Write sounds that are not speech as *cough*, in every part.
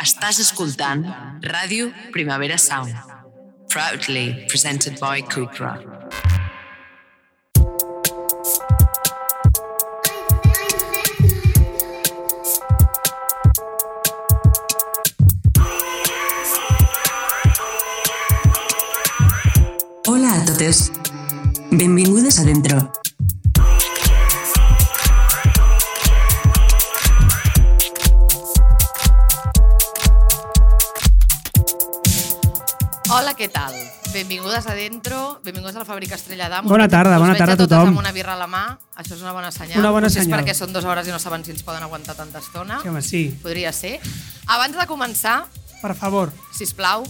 Estàs escoltant Ràdio Primavera Sound. Proudly presented by Cupra. Hola a totes. Benvingudes a Dentro. Què tal? Benvingudes a Dentro, benvingudes a la Fàbrica Estrella d'Am. Bona tarda, bona tarda a Us tothom. amb una birra a la mà, això és una bona senyal. Una bona senyal. És perquè són dues hores i no saben si ens poden aguantar tanta estona. Sí, home, sí. Podria ser. Abans de començar, Per favor. si plau,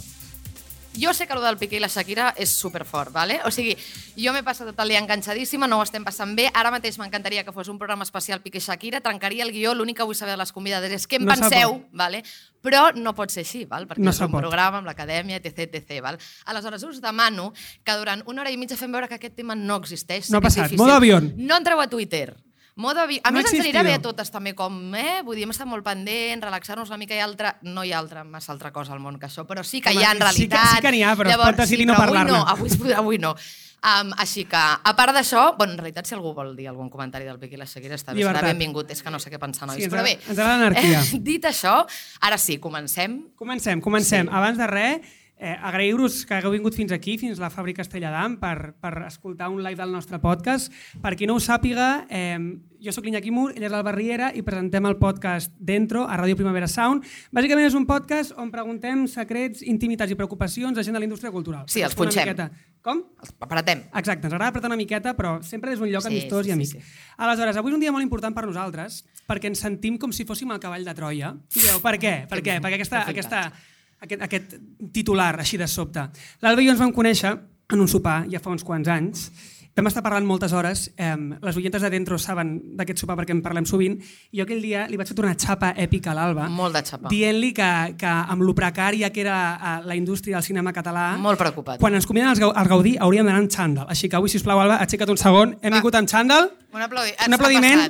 jo sé que el del Piqué i la Shakira és superfort, ¿vale? o sigui, jo m'he passat tot el dia enganxadíssima, no ho estem passant bé, ara mateix m'encantaria que fos un programa especial Piqué-Shakira, trencaria el guió, l'únic que vull saber de les convidades és què en No se penseu, vale? però no pot ser així, val? perquè No és un pot. programa amb l'acadèmia, etc, etc. Val? Aleshores, us demano que durant una hora i mitja fem veure que aquest tema no existeix. No ha passat. Modo avión. No entreu a Twitter. Modo avi... A No més, ens anirà bé a totes també, com, eh? Vull dir, hem estat molt pendents, relaxar-nos una mica i altra... No hi ha altra, massa altra cosa al món que això, però sí que Home, hi ha en sí que- realitat. sí que n'hi ha, però es pot decidir no però avui parlar-ne. no, avui, *laughs* avui no. Um, així que, a part d'això, bueno, en realitat, si algú vol dir algun comentari del Piqué i la Shakira, està bé, serà benvingut, és que no sé què pensar, nois. Sí, però bé, ens agrada l'anarquia. eh, *laughs* dit això, ara sí, comencem. Comencem, comencem. Sí. Abans de res, eh, agrair-vos que hagueu vingut fins aquí, fins a la fàbrica Estrella d'Am, per, per escoltar un live del nostre podcast. Per qui no ho sàpiga, eh, jo sóc l'Iñaki Mur, ell és l'Alba Riera i presentem el podcast Dentro, a Ràdio Primavera Sound. Bàsicament és un podcast on preguntem secrets, intimitats i preocupacions de gent de la indústria cultural. Sí, els punxem. Com? Els apretem. Exacte, ens agrada apretar una miqueta, però sempre és un lloc Sí, amistós sí, i amic. sí, sí. Aleshores, avui és un dia molt important per nosaltres, perquè ens sentim com si fóssim el cavall de Troia. I direu, per què? Per què? Perquè aquesta, Perfecte. aquesta, aquest, aquest titular, així de sobte. L'Alba i jo ens vam conèixer en un sopar ja fa uns quants anys. Vam estar parlant moltes hores, eh, les oientes de Dentro saben d'aquest sopar perquè en parlem sovint, i jo aquell dia li vaig fer una xapa èpica a l'Alba, Molt de xapa. dient-li que, que amb lo precària que era eh, la indústria del cinema català, Molt preocupat. quan ens conviden als Gaudí hauríem d'anar amb xandall. Així que avui, sisplau, Alba, aixeca't un segon. Hem Va. vingut amb xandall. Un, aplaudi... Un aplaudiment.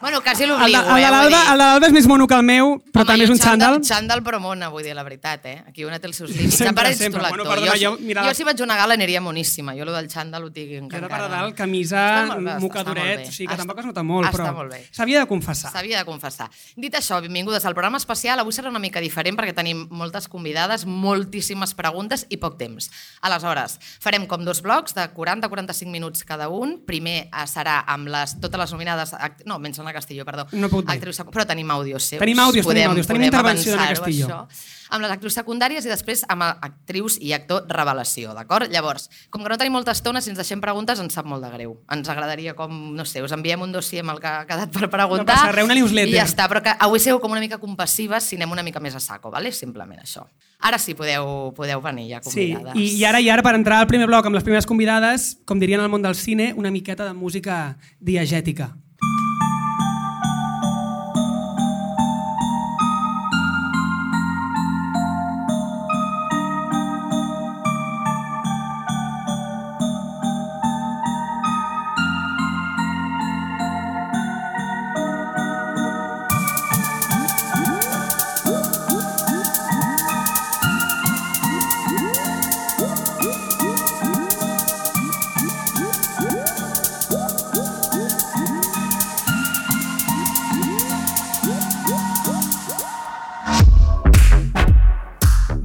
Bueno, quasi l'obligo, el de eh? vull l'Alba dir. el de l'Alba és més mono que el meu, però Home, també i és un xandall. Xandall però mona, vull dir la veritat, eh? Aquí una té els seus *laughs* límits. Sempre, Sempre, sempre. Bueno, perdona, jo, jo- mira- jo si vaig a una gala aniria moníssima. Jo lo del xandall ho tinc Jo encara. de part de dalt, camisa, Està molt bé, està- està mocadoret, bé. o sigui que Està- tampoc es nota molt, està però molt bé. s'havia de confessar. S'havia de confessar. Dit això, benvingudes al programa especial. Avui serà una mica diferent perquè tenim moltes convidades, moltíssimes preguntes i poc temps. Aleshores, farem com dos blocs de 40-45 minuts cada un. Primer eh, serà amb les, totes les nominades... act- No, menys Anna Castillo, perdó. No puc dir. Actrius, però tenim àudios seus. Tenim àudios, tenim àudios, tenim intervenció avançar-ho, Castillo. Això amb les actrius secundàries i després amb actrius i actor revelació, d'acord? Llavors, com que no tenim molta estona, si ens deixem preguntes ens sap molt de greu. Ens agradaria com, no sé, us enviem un dossier amb el que ha quedat per preguntar. passa res, una newsletter. I ja està, però que avui sigueu com una mica compassives si anem una mica més a saco, ¿vale? simplement això. Ara sí, podeu, podeu venir ja Sí, convidades. i, i ara i ara, per entrar al primer bloc amb les primeres convidades, com dirien al món del cine, una miqueta de música diegètica.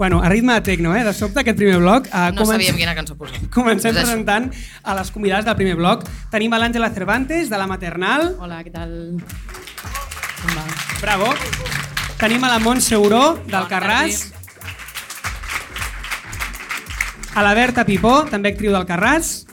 Bueno, a ritme de tecno, eh? De sobte, aquest primer bloc. Uh, No sabíem quina cançó posar. Comencem presentant a les convidades del primer bloc. Tenim a l'Àngela Cervantes, de la Maternal. Hola, què tal? Bravo. Tenim a la Montse Euró, del Carràs. A la Berta Pipó, també actriu del Carràs.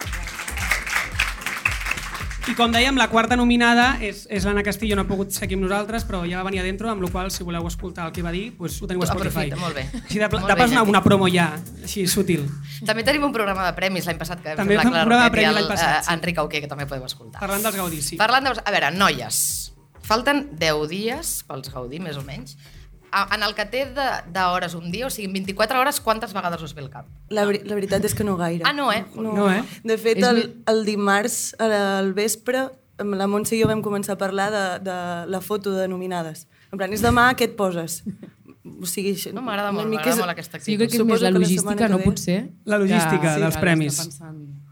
I com dèiem, la quarta nominada és, és l'Anna Castillo, no ha pogut ser aquí amb nosaltres, però ja va venir a dentro, amb la qual si voleu escoltar el que va dir, doncs ho teniu a Spotify. Aprofita, molt bé. Així de, Molt de pas bé, una, una promo ja, així sutil. També tenim un programa de premis l'any passat que vam També fer fem un programa de premis l'any passat, eh, sí. Enric Auqué, que també podeu escoltar. Parlant dels gaudis, sí. Parlant de... A veure, noies, falten 10 dies pels Gaudí, més o menys. En el que té de- d'hores un dia, o sigui, en 24 hores, quantes vegades us ve el cap? La, veri- la veritat és que no gaire. Ah, no, eh? No, eh? De fet, el, el dimarts al vespre, amb la Montse i jo vam començar a parlar de, de la foto de nominades. En plan, és demà, què et poses? o sigui, això- No, m'agrada molt, m'agrada és- molt aquesta Sí, jo crec que és més la que la logística, no potser? La logística que- dels premis. pensant.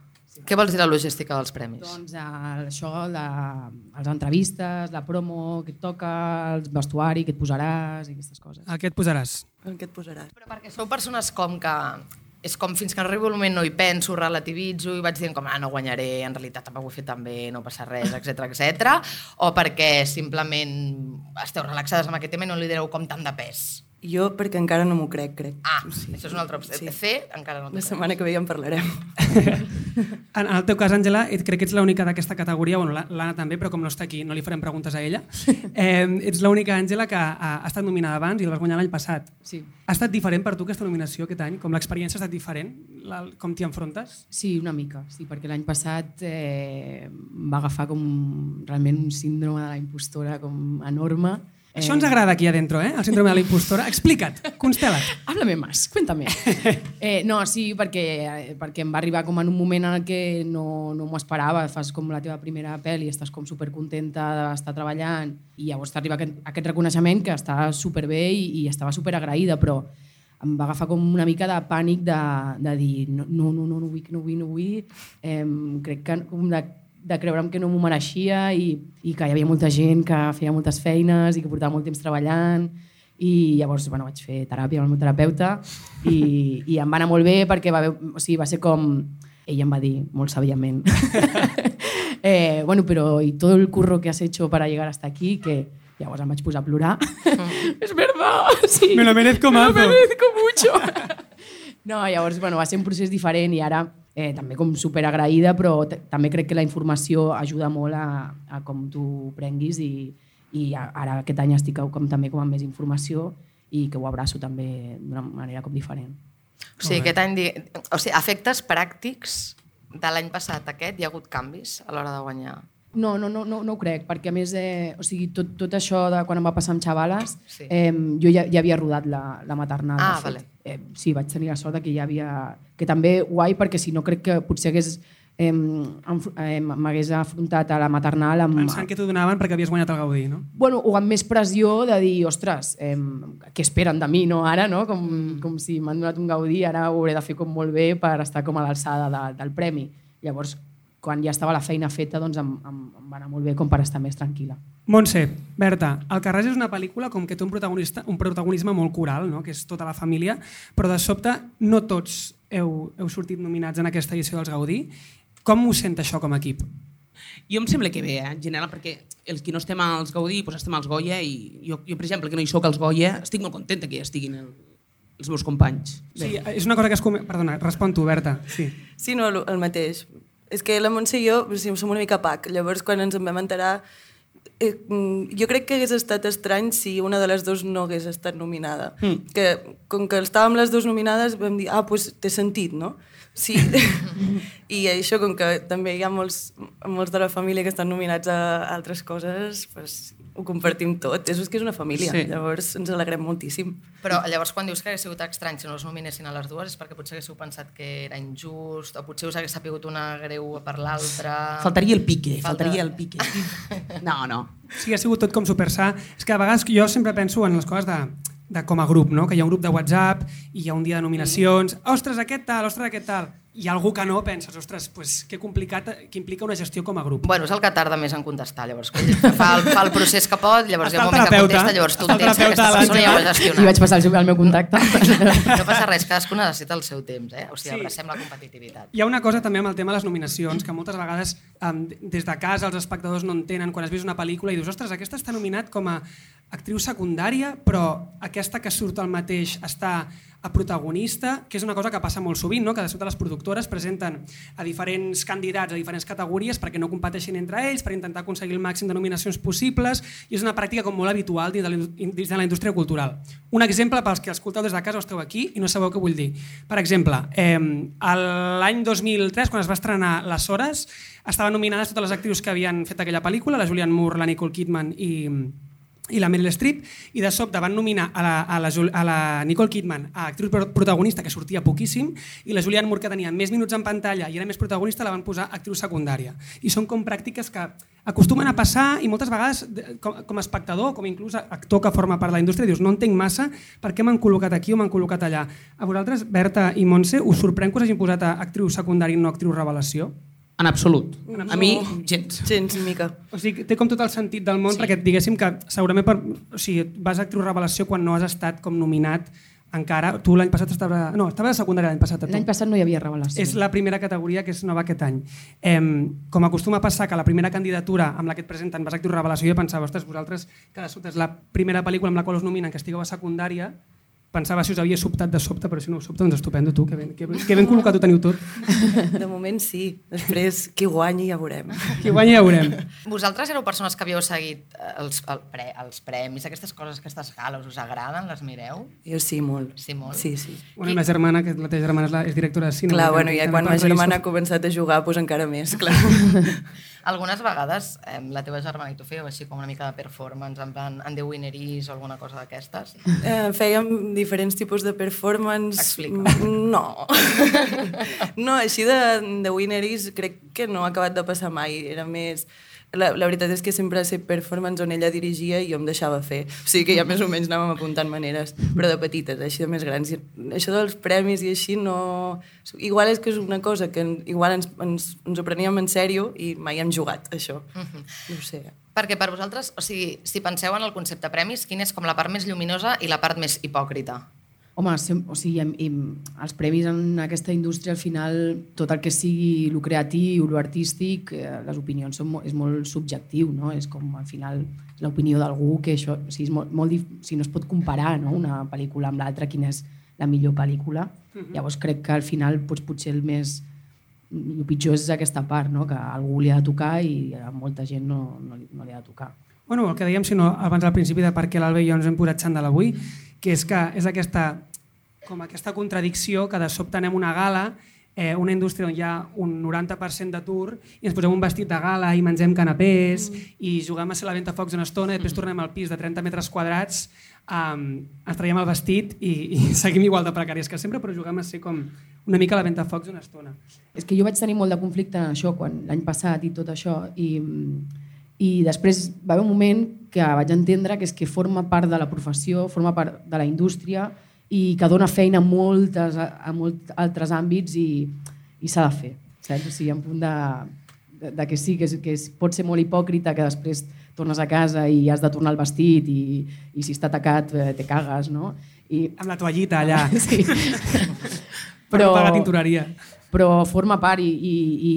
Què vols dir la logística dels premis? Doncs eh, això, la, les entrevistes, la promo, què et toca, el vestuari, què et posaràs i aquestes coses. El que et posaràs? El que et posaràs. Però perquè sou persones com que és com fins que no arribo el moment no hi penso, relativitzo i vaig dient com, ah, no guanyaré, en realitat tampoc ho he fet tan bé, no passa res, etc etc. o perquè simplement esteu relaxades amb aquest tema i no li direu com tant de pes. Jo, perquè encara no m'ho crec, crec. Ah, sí. això és una altra opció. Sí. C, encara no La setmana que ve ja en parlarem. *laughs* En el teu cas, Àngela, et- crec que ets l'única d'aquesta categoria, bueno, la- l'Anna també, però com no està aquí no li farem preguntes a ella. Eh, ets l'única, Àngela, que ha, ha estat nominada abans i la vas guanyar l'any passat. Sí. Ha estat diferent per tu aquesta nominació aquest any? Com l'experiència ha estat diferent? La, com t'hi enfrontes? Sí, una mica, sí, perquè l'any passat eh, va agafar com realment un síndrome de la impostora com enorme. Això ens agrada aquí adentro, eh? El síndrome de la impostora. Explica't, constela't. Háblame más, cuéntame. eh, no, sí, perquè, perquè em va arribar com en un moment en que no, no m'ho esperava. Fas com la teva primera pel·li, estàs com supercontenta d'estar treballant i llavors t'arriba aquest, aquest reconeixement que està superbé i, i estava superagraïda, però em va agafar com una mica de pànic de, de dir no, no, no, no, no vull, no vull, no vull. Eh, crec que com de, de creure'm que no m'ho mereixia i, i que hi havia molta gent que feia moltes feines i que portava molt temps treballant. I llavors bueno, vaig fer teràpia amb el meu terapeuta i, i em va anar molt bé perquè va, o sigui, va ser com... Ell em va dir molt sàviament *laughs* eh, bueno, però i tot el curro que has hecho para llegar hasta aquí que llavors em vaig posar a plorar. *laughs* És verdad sí. Me lo merezco Me lo merezco mucho. *laughs* No, llavors bueno, va ser un procés diferent i ara eh, també com superagraïda però t- també crec que la informació ajuda molt a, a com tu prenguis i, i ara aquest any estic com, també com amb més informació i que ho abraço també d'una manera com diferent. O sigui, aquest any... O sigui, efectes pràctics de l'any passat a aquest, hi ha hagut canvis a l'hora de guanyar. No, no, no, no, no ho crec, perquè a més, eh, o sigui, tot, tot això de quan em va passar amb xavales, Sí. eh, jo ja, ja havia rodat la, la maternal. Ah, fet. vale. Eh, sí, vaig tenir la sort que ja havia... Que també guai, perquè si no crec que potser hagués eh, m'hagués afrontat a la maternal amb, Pensant que t'ho donaven perquè havies guanyat el Gaudí, no? bueno, o amb més pressió de dir, ostres, eh, què esperen de mi, no, ara, no? Com, com si m'han donat un gaudí, ara ho hauré de fer com molt bé per estar com a l'alçada de, del premi. Llavors, quan ja estava la feina feta, doncs em, em, em va anar molt bé com per estar més tranquil·la. Montse, Berta, El Carràs és una pel·lícula com que té un, protagonista, un protagonisme molt coral, no? que és tota la família, però de sobte no tots heu, heu sortit nominats en aquesta edició dels Gaudí. Com ho sent això com a equip? Jo em sembla que bé, eh, en general, perquè els que no estem als Gaudí, doncs estem als Goya, i jo, jo per exemple, que no hi sóc als Goya, estic molt contenta que hi estiguin el, els meus companys. Sí, és una cosa que es... come- Perdona, respon tu, Berta. Sí. Sí, no, el mateix. És que la Montse i jo sigui, som una mica pac. Llavors, quan ens en vam enterar, eh, mm, jo crec que hagués estat estrany si una de les dues no hagués estat nominada. Mm. Que, com que estàvem les dues nominades, vam dir, ah, doncs pues, té sentit, no? Sí. *laughs* I això, com que també hi ha molts, molts de la família que estan nominats a altres coses, pues, ho compartim tot. És que és una família, sí. llavors ens alegrem moltíssim. Però llavors quan dius que hagués sigut estrany si no els nominessin a les dues és perquè potser haguéssiu pensat que era injust o potser us hagués sapigut una greu per l'altra... Faltaria el pique, Falta- faltaria el pique. *laughs* No, no. Sí, ha sigut tot com super sa. És que a vegades jo sempre penso en les coses de, de com a grup, no? que hi ha un grup de WhatsApp i hi ha un dia de nominacions, ostres, aquest tal, ostres, aquest tal. Hi ha algú que no, penses, ostres, pues, que complicat, que implica una gestió com a grup. Bueno, és el que tarda més en contestar, llavors. Quan fa el, fa el procés que pot, llavors hi ha un moment que contesta, llavors tu entens que aquesta persona ja ho ha l'Àngela. I gestionat. vaig passar el, el meu contacte. No passa res, cadascú necessita el seu temps, eh? O sigui, Sí. abracem la competitivitat. Hi ha una cosa també amb el tema de les nominacions, que moltes vegades um, des de casa els espectadors no entenen quan has vist una pel·lícula i dius, ostres, aquesta està nominat com a actriu secundària, però aquesta que surt al mateix està a protagonista, que és una cosa que passa molt sovint, no? que de sobte les productores presenten a diferents candidats a diferents categories perquè no competeixin entre ells, per intentar aconseguir el màxim de nominacions possibles, i és una pràctica com molt habitual dins de la, indústria cultural. Un exemple pels que escolteu des de casa o esteu aquí i no sabeu què vull dir. Per exemple, eh, l'any 2003, quan es va estrenar Les Hores, estaven nominades totes les actrius que havien fet aquella pel·lícula, la Julianne Moore, la Nicole Kidman i, i la Meryl Streep, i de sobte van nominar a la, a la, a la Nicole Kidman a actriu pro- protagonista, que sortia poquíssim, i la Julianne Moore, que tenia més minuts en pantalla i era més protagonista, la van posar actriu secundària. I són com pràctiques que acostumen a passar i moltes vegades, de- com, com a espectador, com inclús actor que forma part de la indústria, dius, no entenc massa per què m'han col·locat aquí o m'han col·locat allà. A vosaltres, Berta i Montse, us sorprèn que us hagin posat a actriu secundària i no actriu revelació? En absolut. A mi, gens. Gens, ni mica. O sigui, té com tot el sentit del món, sí. perquè diguéssim que segurament per, o sigui, vas a actriu revelació quan no has estat com nominat encara. Tu l'any passat estaves... No, estaves de secundària l'any passat. L'any passat no hi havia revelació. És la primera categoria que és nova aquest any. Eh, com acostuma a passar que la primera candidatura amb la que et presenten vas a actriu revelació, jo pensava, ostres, vosaltres, que de sobte és la primera pel·lícula amb la qual us nominen que estigueu a secundària, pensava si us havia sobtat de sobte, però si no us sobta, doncs estupendo, tu, que ben, que, ben- que ben col·locat ho teniu tot. *laughs* De moment sí. Després, qui guanyi ja veurem. Qui guanya ja veurem. Vosaltres éreu persones que havíeu seguit eh, els, el pre, els premis, aquestes coses, aquestes gales, us agraden? Les mireu? Jo sí, molt. Sí, molt. Sí, sí. Bueno, i ma germana, que la teva germana és, la, és directora de cine. Clar, bueno, ja quan ma germana ha començat a jugar, doncs encara més, *laughs* clar. Algunes vegades eh, la teva germana i tu fèieu així com una mica de performance, en plan en The Winner Is o alguna cosa d'aquestes? Eh, fèiem diferents tipus de performance. Explica. No. *laughs* no, així de, de Winner Is crec que no ha acabat de passar mai. Era més... La, la veritat és que sempre estat performance on ella dirigia i jo em deixava fer. O sigui que ja més o menys anàvem apuntant maneres, però de petites, així de més grans. I això dels premis i així no... Igual és que és una cosa que igual ens, ens, ens ho preníem en sèrio i mai hem jugat, això. No ho sé. Perquè per vosaltres, o sigui, si penseu en el concepte premis, quina és com la part més lluminosa i la part més hipòcrita? Home, o sigui, els premis en aquesta indústria, al final, tot el que sigui lo creatiu, lo artístic, eh, les opinions són, és molt subjectiu, no? És com, al final, l'opinió d'algú que això... O sigui, és molt, molt dif... o sigui, no es pot comparar no? una pel·lícula amb l'altra, quina és la millor pel·lícula. Llavors crec que al final doncs, potser el més... El pitjor és aquesta part, no? que a algú li ha de tocar i a molta gent no, no, li, no li ha de tocar. Bueno, el que dèiem, si no, abans al principi de per què l'Alba i jo ens hem posat xandall avui, que és que és aquesta, com aquesta contradicció que de sobte anem a una gala, eh, una indústria on hi ha un 90% d'atur i ens posem un vestit de gala i mengem canapés mm. i juguem a ser la ventafocs una estona i després tornem al pis de 30 metres quadrats um, ens traiem el vestit i, i *laughs* seguim igual de precàries que sempre però juguem a ser com una mica la ventafocs una estona. És que jo vaig tenir molt de conflicte en això quan l'any passat i tot això i, i després va haver un moment que vaig entendre que és que forma part de la professió, forma part de la indústria i que dona feina a, moltes, a molts altres àmbits i, i s'ha de fer. Saps? O sigui, en punt de, de, de que sí, que, és, que és, pot ser molt hipòcrita que després tornes a casa i has de tornar el vestit i, i si està tacat eh, te cagues, no? I, Amb la toallita allà, *laughs* sí. per no pagar tintoreria. Però forma part i, i, i,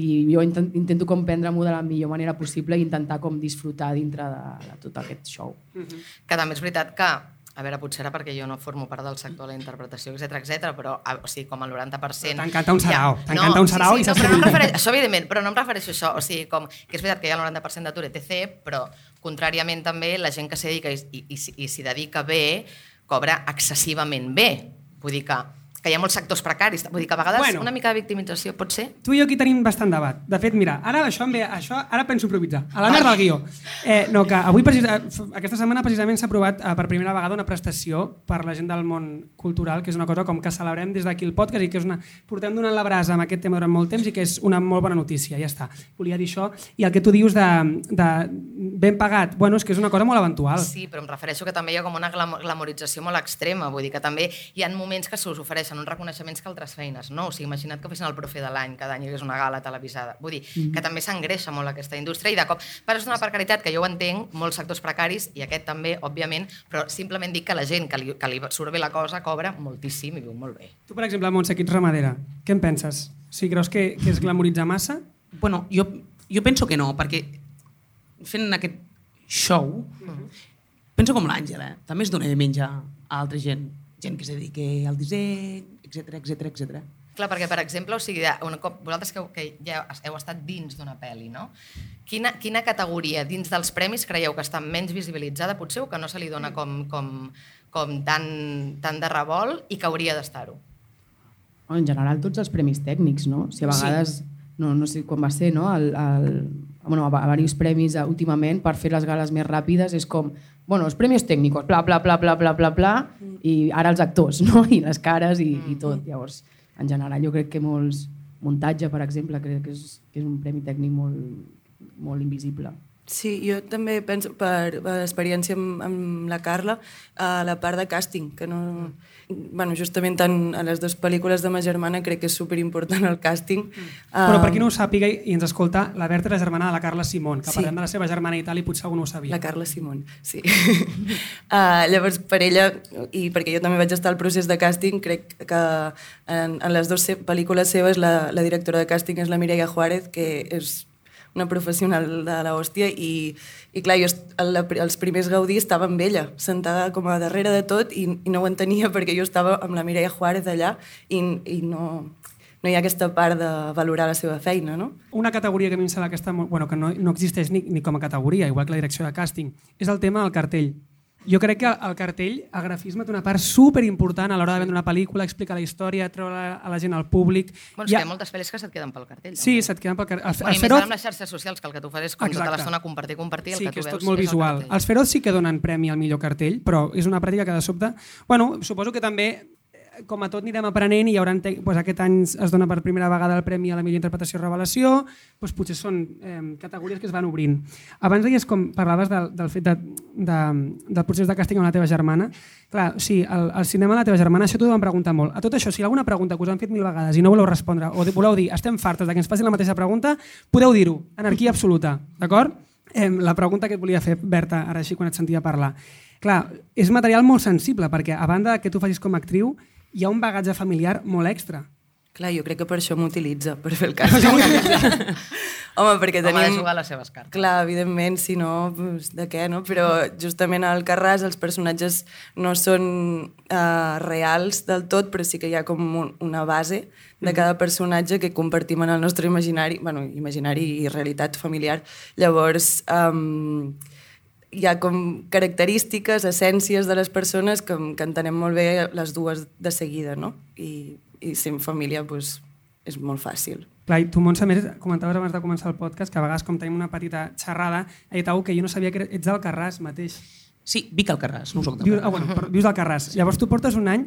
i jo intent, intento com prendre-m'ho de la millor manera possible i intentar com disfrutar dintre de, de tot aquest show. Que també és veritat que, a veure, potser era perquè jo no formo part del sector de la interpretació, etc etc, però a, o sigui, com el 90%... T'encanta un sarau, t'encanta un sarau sí, i sí, no, saps però no refereixo, això evidentment, però no em refereixo a això, o sigui, com que és veritat que hi ha el 90% d'atur etc, però contràriament també la gent que s'hi dedica i, i, i, i s'hi dedica bé cobra excessivament bé. Vull dir que que hi ha molts sectors precaris. Vull dir que a vegades Bueno. una mica de victimització pot ser. Tu i jo aquí tenim bastant debat. De fet, mira, ara això em ve, això, ara penso improvisar. A la merda del guió. Eh, no, que avui, precisa, aquesta setmana, precisament s'ha aprovat eh, per primera vegada una prestació per la gent del món cultural, que és una cosa com que celebrem des d'aquí el podcast i que és una... portem donant la brasa amb aquest tema durant molt temps i que és una molt bona notícia, ja està. Volia dir això. I el que tu dius de, de ben pagat, bueno, és que és una cosa molt eventual. Sí, però em refereixo que també hi ha com una glam glamorització molt extrema. Vull dir que també hi ha moments que se us ofereixen uns reconeixements que altres feines, no? O sigui, imagina't que fessin el profe de l'any, cada any hi hagués una gala televisada. Vull dir, Mm. que també s'engreixa molt aquesta indústria i de cop... Però és una precarietat que jo ho entenc, molts sectors precaris, i aquest també, òbviament, però simplement dic que la gent que li, que li surt bé la cosa cobra moltíssim i viu molt bé. Tu, per exemple, Montse, que ets ramadera, què en penses? Si creus que, que es glamoritzar massa? Bueno, jo, jo penso que no, perquè fent aquest show, penso com l'Àngela, eh? també es dona de menjar a altra gent, gent que es dediqui al disseny, etc etc etc. Clar, perquè, per exemple, o sigui, un cop, vosaltres que, que ja heu estat dins d'una pel·li, no? Quina, quina categoria dins dels premis creieu que està menys visibilitzada, potser, o que no se li dona com, com, com tan, tan de revolt i que hauria d'estar-ho? En general, tots els premis tècnics, no? Si a vegades, no, no sé quan va ser, no? El, el, bueno, a, a diversos premis últimament per fer les gales més ràpides és com, bueno, els premis tècnics, bla, bla, bla, bla, bla, bla, bla, i ara els actors, *laughs* no? I les cares i, i tot. Llavors, en general, jo crec que molts... Muntatge, per exemple, crec que és, que és un premi tècnic molt, molt invisible. Sí, jo també penso, per, per experiència amb, amb la Carla, a la part de càsting, que no... Bueno, justament tant a les dues pel·lícules de ma germana crec que és superimportant el càsting. Però per qui no ho sàpiga i ens escolta, la Berta era germana de la Carla Simón, que Sí. parlem de la seva germana i tal, i potser algú no ho sabia. La Carla Simón, sí. uh, *laughs* llavors, per ella, i perquè jo també vaig estar al procés de càsting, crec que en, en les dues pel·lícules seves la, la directora de càsting és la Mireia Juárez, que és una professional de la hòstia i, i clar, jo el, els primers Gaudí estava amb ella, sentada com a darrere de tot i, i no ho entenia *laughs* perquè jo estava amb la Mireia Juárez allà i, i no, no hi ha aquesta part de valorar la seva feina, no? Una categoria que a mi em sembla que, està molt, bueno, que no, no existeix ni, ni com a categoria, igual que la direcció de càsting, és el tema del cartell. Jo crec que el cartell, el grafisme, té una part super important a l'hora de vendre una pel·lícula, explicar la història, treure a la gent al públic. Bueno, és que hi ha moltes pel·lis que se't queden pel cartell. Sí, se't queden pel cartell. El, Bueno, el I més amb les xarxes socials, que el que tu fas és com tota l'estona compartir, compartir, el sí, que que tu és veus tot molt és el visual. cartell. Els Feroz sí que donen premi al millor cartell, però és una pràctica que de sobte... Bueno, suposo que també com a tot anirem aprenent i hi haurà, doncs aquest any es dona per primera vegada el Premi a la millor interpretació revelació, doncs potser són eh, categories que es van obrint. Abans deies com parlaves del, del fet de, de, del procés de càsting amb la teva germana. Clar, sí, el, el cinema de la teva germana, això t'ho van preguntar molt. A tot això, si hi ha alguna pregunta que us han fet mil vegades i no voleu respondre, o voleu dir estem fartes de que ens facin la mateixa pregunta, podeu dir-ho, anarquia absoluta, d'acord? Eh, la pregunta que et volia fer, Berta, ara així quan et sentia parlar. Clar, és material molt sensible, perquè a banda que tu facis com a actriu, hi ha un bagatge familiar molt extra. Clar, jo crec que per això m'utilitza, per fer el càsting. *laughs* Home, perquè Home, ha de tenim... jugar les seves cartes. Clar, evidentment, si no, doncs, de què, no? Però justament al Carràs els personatges no són uh, reals del tot, però sí que hi ha com un, una base de cada personatge que compartim en el nostre imaginari, bueno, imaginari i realitat familiar. Llavors, um, hi ha com característiques, essències de les persones que, que entenem molt bé les dues de seguida, no? I, i ser en família, doncs, és molt fàcil. Clar, i tu, Montse, més, comentaves abans de començar el podcast que a vegades, com tenim una petita xerrada, he dit que jo no sabia que ets del Carràs mateix. Sí, Vic Alcarràs, no soc de Vius, ah, bueno, però vius al Carràs. Llavors tu portes un any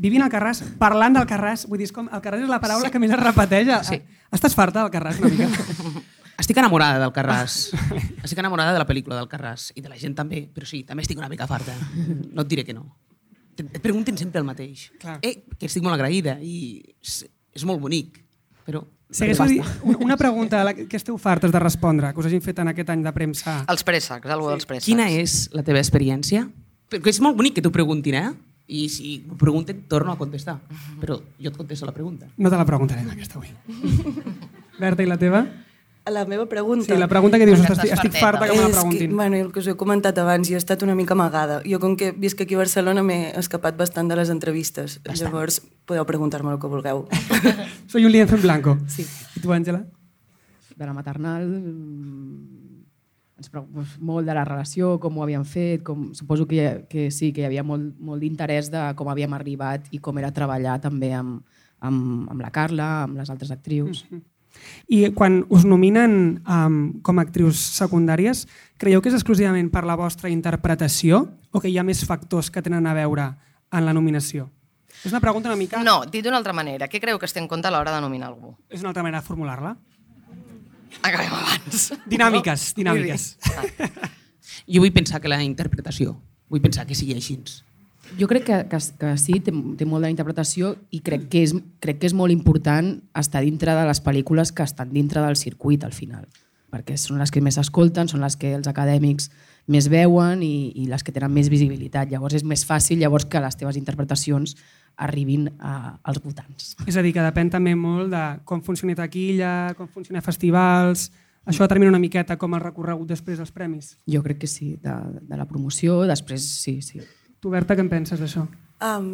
vivint al Carràs, parlant del Carràs, vull dir, és com, el Carràs és la paraula sí. que més es repeteix. Sí. Estàs farta del Carràs una mica? *laughs* Estic enamorada del Carràs. *laughs* estic enamorada de la pel·lícula del Carràs i de la gent també, però sí, també estic una mica farta. No et diré que no. Et pregunten sempre el mateix. Clar. Eh, que estic molt agraïda i és, molt bonic, però... De dir una pregunta a la que esteu fartes de respondre, que us hagin fet en aquest any de premsa. Els préssecs, algú dels préssecs. Quina és la teva experiència? Perquè és molt bonic que t'ho preguntin, eh? I si m'ho pregunten, torno a contestar. Però jo et contesto la pregunta. No te la preguntarem, aquesta avui. *laughs* Berta, i la teva? A la meva pregunta... Sí, la pregunta que dius, Que estic, estic farta que me la preguntin. Que, bueno, el que us he comentat abans, jo he estat una mica amagada. Jo, com que visc aquí a Barcelona, m'he escapat bastant de les entrevistes. Bastant. Llavors, podeu preguntar-me el que vulgueu. *laughs* Soy un lienzo en blanco. Sí. I tu, Àngela? de la maternal, mm, ens preocupa molt de la relació, com ho havíem fet, com, suposo que, que sí, que hi havia molt, molt d'interès de com havíem arribat i com era treballar també amb, amb, amb la Carla, amb les altres actrius. I quan us nominen um, com a actrius secundàries, creieu que és exclusivament per la vostra interpretació o que hi ha més factors que tenen a veure en la nominació? És una pregunta una mica... No, dit d'una altra manera, què creu que es té en compte a l'hora de nominar algú? És una altra manera de formular-la. Acabem abans. Dinàmiques, dinàmiques. Ah, Jo vull pensar que la interpretació, vull pensar que sigui així. Jo crec que, que, que sí, té, té molt de la interpretació i crec que, és, crec que és molt important estar dintre de les pel·lícules que estan dintre del circuit al final, perquè són les que més s'escolten, són les que els acadèmics més veuen i, i les que tenen més visibilitat. Llavors és més fàcil llavors que les teves interpretacions arribin a, als votants. És a dir, que depèn també molt de com funciona taquilla, com funciona festivals... Això determina una miqueta com el recorregut després dels premis. Jo crec que sí, de, de la promoció, després sí, sí. Tu, Berta, què en penses d'això? Um,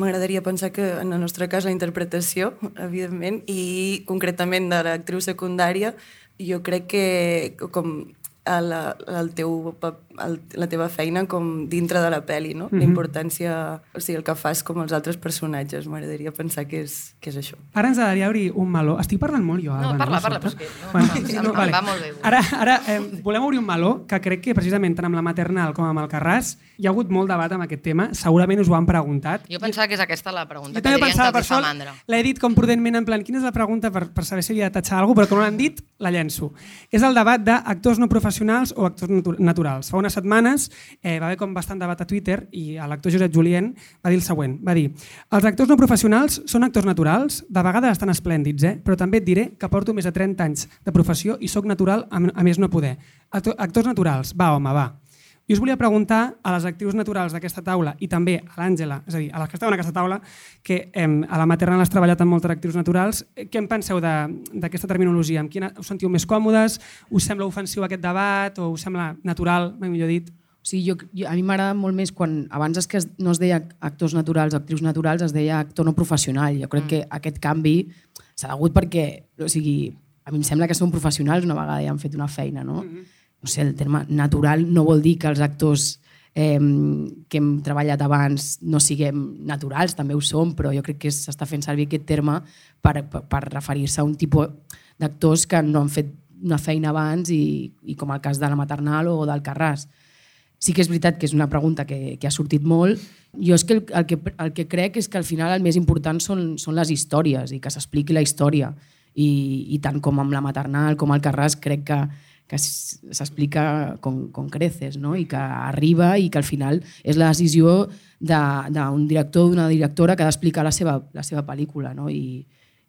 M'agradaria pensar que en el nostre cas la interpretació, *laughs* evidentment, i concretament de l'actriu secundària, jo crec que com a la, el teu, el, la teva feina com dintre de la pel·li, no? La importància, o sigui, el que fas com els altres personatges. M'agradaria pensar que és, que és això. Ara ens agradaria obrir un meló. Estic parlant molt jo, No, Alba, parla, de parla, però és que no, Bueno, em- sí, em- em va molt bé. Ara, ara eh, volem obrir un meló que crec que precisament tant amb la maternal com amb el Carràs hi ha hagut molt debat amb aquest tema. Segurament us ho han preguntat. Jo pensava que és aquesta la pregunta Jo que també dirien pensava, que per fa l'he dit com prudentment en plan, quina és la pregunta per, per saber si havia de tatxar alguna cosa, però com no l'han dit, la llenço. És el debat d'actors no professionals o actors natu- naturals. Fa unes setmanes eh, va haver com bastant debat a Twitter i l'actor Josep Julien va dir el següent, va dir els actors no professionals són actors naturals, de vegades estan esplèndids, eh? però també et diré que porto més de 30 anys de professió i sóc natural a, més no poder. Acto- Actors naturals, va home, va. Jo us volia preguntar a les actrius naturals d'aquesta taula i també a l'Àngela, és a dir, a les que estaven a aquesta taula, que eh, a la maternal has treballat amb moltes actrius naturals, eh, què en penseu de- d'aquesta terminologia? Amb quina us sentiu més còmodes? Us sembla ofensiu aquest debat o us sembla natural, mai millor dit? O sigui, jo, jo, a mi m'agrada molt més quan abans es que es, no es deia actors naturals o actrius naturals, es deia actor no professional. Jo crec mm. que aquest canvi s'ha degut perquè, o sigui, a mi em sembla que són professionals una vegada ja han fet una feina, no? Mm -hmm. No sé, el terme natural no vol dir que els actors eh, que hem treballat abans no siguem naturals, també ho som, però jo crec que s'està fent servir aquest terme per, per, per referir-se a un tipus d'actors que no han fet una feina abans i, i com el cas de la maternal o del Carràs. Sí que és veritat que és una pregunta que, que ha sortit molt. Jo és que el, el, que el que crec és que al final el més important són, són les històries i que s'expliqui la història. I, I tant com amb la maternal com el Carràs crec que, que s'explica com, com creces no? i que arriba i que al final és la decisió de- d'un director o d'una directora que ha d'explicar la, seva, la seva pel·lícula. No? I,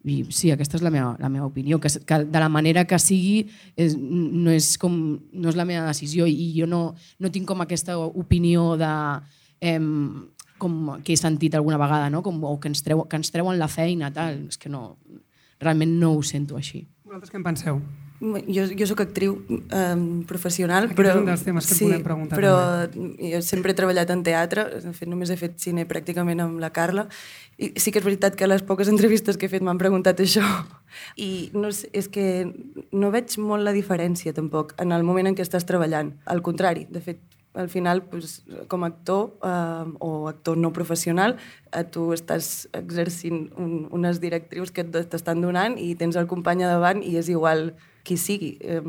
i sí, aquesta és la meva, la meva opinió, que, que de la manera que sigui és, no, és com, no és la meva decisió i jo no, no tinc com aquesta opinió de em, com que he sentit alguna vegada, no? com, o que ens, treu, que ens treuen la feina, tal. és que no, realment no ho sento així. Vosaltres què en penseu? Jo, jo sóc actriu eh, professional, Aquest però... és un dels temes que sí, preguntar però jo sempre he treballat en teatre, de fet, només he fet cine pràcticament amb la Carla, i sí que és veritat que les poques entrevistes que he fet m'han preguntat això, i no sé, és que no veig molt la diferència, tampoc, en el moment en què estàs treballant. Al contrari, de fet, al final, pues, com a actor eh, o actor no professional, eh, tu estàs exercint un, unes directrius que t'estan donant i tens el company davant i és igual qui sigui. Eh,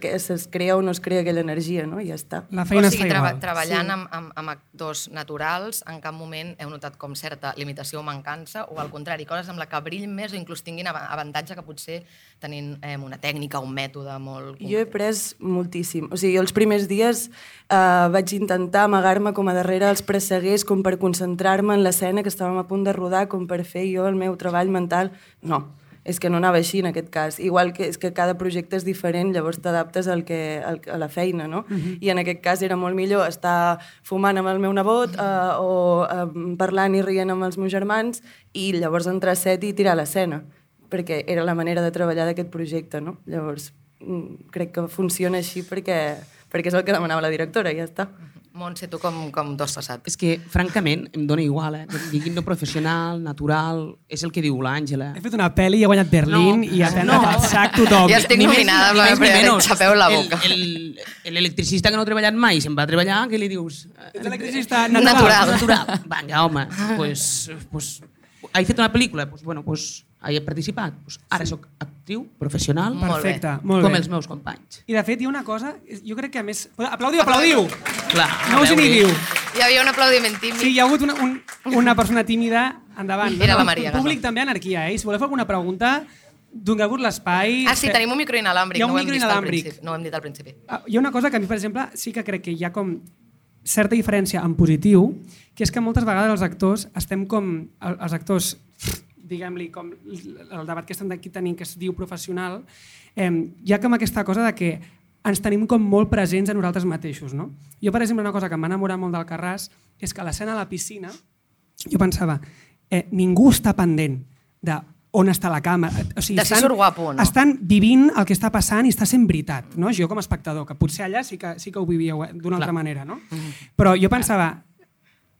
que es crea o no es crea aquella energia, no? I ja està. La feina o sigui, treba, igual. treballant amb, amb, amb actors naturals, en cap moment heu notat com certa limitació o mancança, o al contrari, coses amb la que brillin més o inclús tinguin ava- avantatge que potser tenint eh, una tècnica, un mètode molt... Jo he après moltíssim. O sigui, els primers dies eh, vaig intentar amagar-me com a darrere els presseguers com per concentrar-me en l'escena que estàvem a punt de rodar, com per fer jo el meu treball mental. No, és que no anava així en aquest cas. Igual que és que cada projecte és diferent, llavors t'adaptes al que, al, a la feina, no? Uh -huh. I en aquest cas era molt millor estar fumant amb el meu nebot eh, o eh, parlant i rient amb els meus germans i llavors entrar a set i tirar l'escena perquè era la manera de treballar d'aquest projecte, no? Llavors, mm, crec que funciona així perquè, perquè és el que demanava la directora, i ja està. Montse, tu com, com t'ho has passat? És que, francament, em dona igual, eh? Diguin no professional, natural, és el que diu l'Àngela. He fet una pel·li i he guanyat Berlín No. i a prendre No. sac tothom. Ja estic Ni nominada, ni però més ni menys. xapeu la El- boca. el- L'electricista que no ha treballat mai se'n va a treballar, què li dius? Ets electricista Natural. Natural. Vinga, home, pues, pues, he fet una pel·lícula, pues, bueno, pues, he participat. Pues, ara sóc actriu, professional, Molt bé. Perfecte, molt com bé. els meus companys. I de fet hi ha una cosa, jo crec que a més... Aplaudiu, aplaudiu! Clar, No us nigueu. Hi havia un aplaudiment tímid. Sí, hi ha hagut una, un, una persona tímida endavant. Era la Maria El públic també anarquia, eh? Si voleu fer alguna pregunta, doneu-vos l'espai. Ah, sí, tenim un micro inalàmbric. Hi ha un no micro inalàmbric. No ho hem dit al principi. Ah, Hi ha una cosa que a mi, per exemple, sí que crec que hi ha com certa diferència en positiu, que és que moltes vegades els actors estem com... el- Els actors, diguem-li, com el debat que estem aquí tenint, que es diu professional, eh, hi ha com aquesta cosa de que ens tenim com molt presents a nosaltres mateixos. No? Jo, per exemple, una cosa que em va enamorar molt del Carràs és que a l'escena a la piscina jo pensava, eh, ningú està pendent de on està la càmera. O sigui, De si surt guapo no. Estan vivint el que està passant i està sent veritat. No? Jo com a espectador, que potser allà sí que, sí que ho vivíeu eh, d'una altra manera. No? Però jo pensava,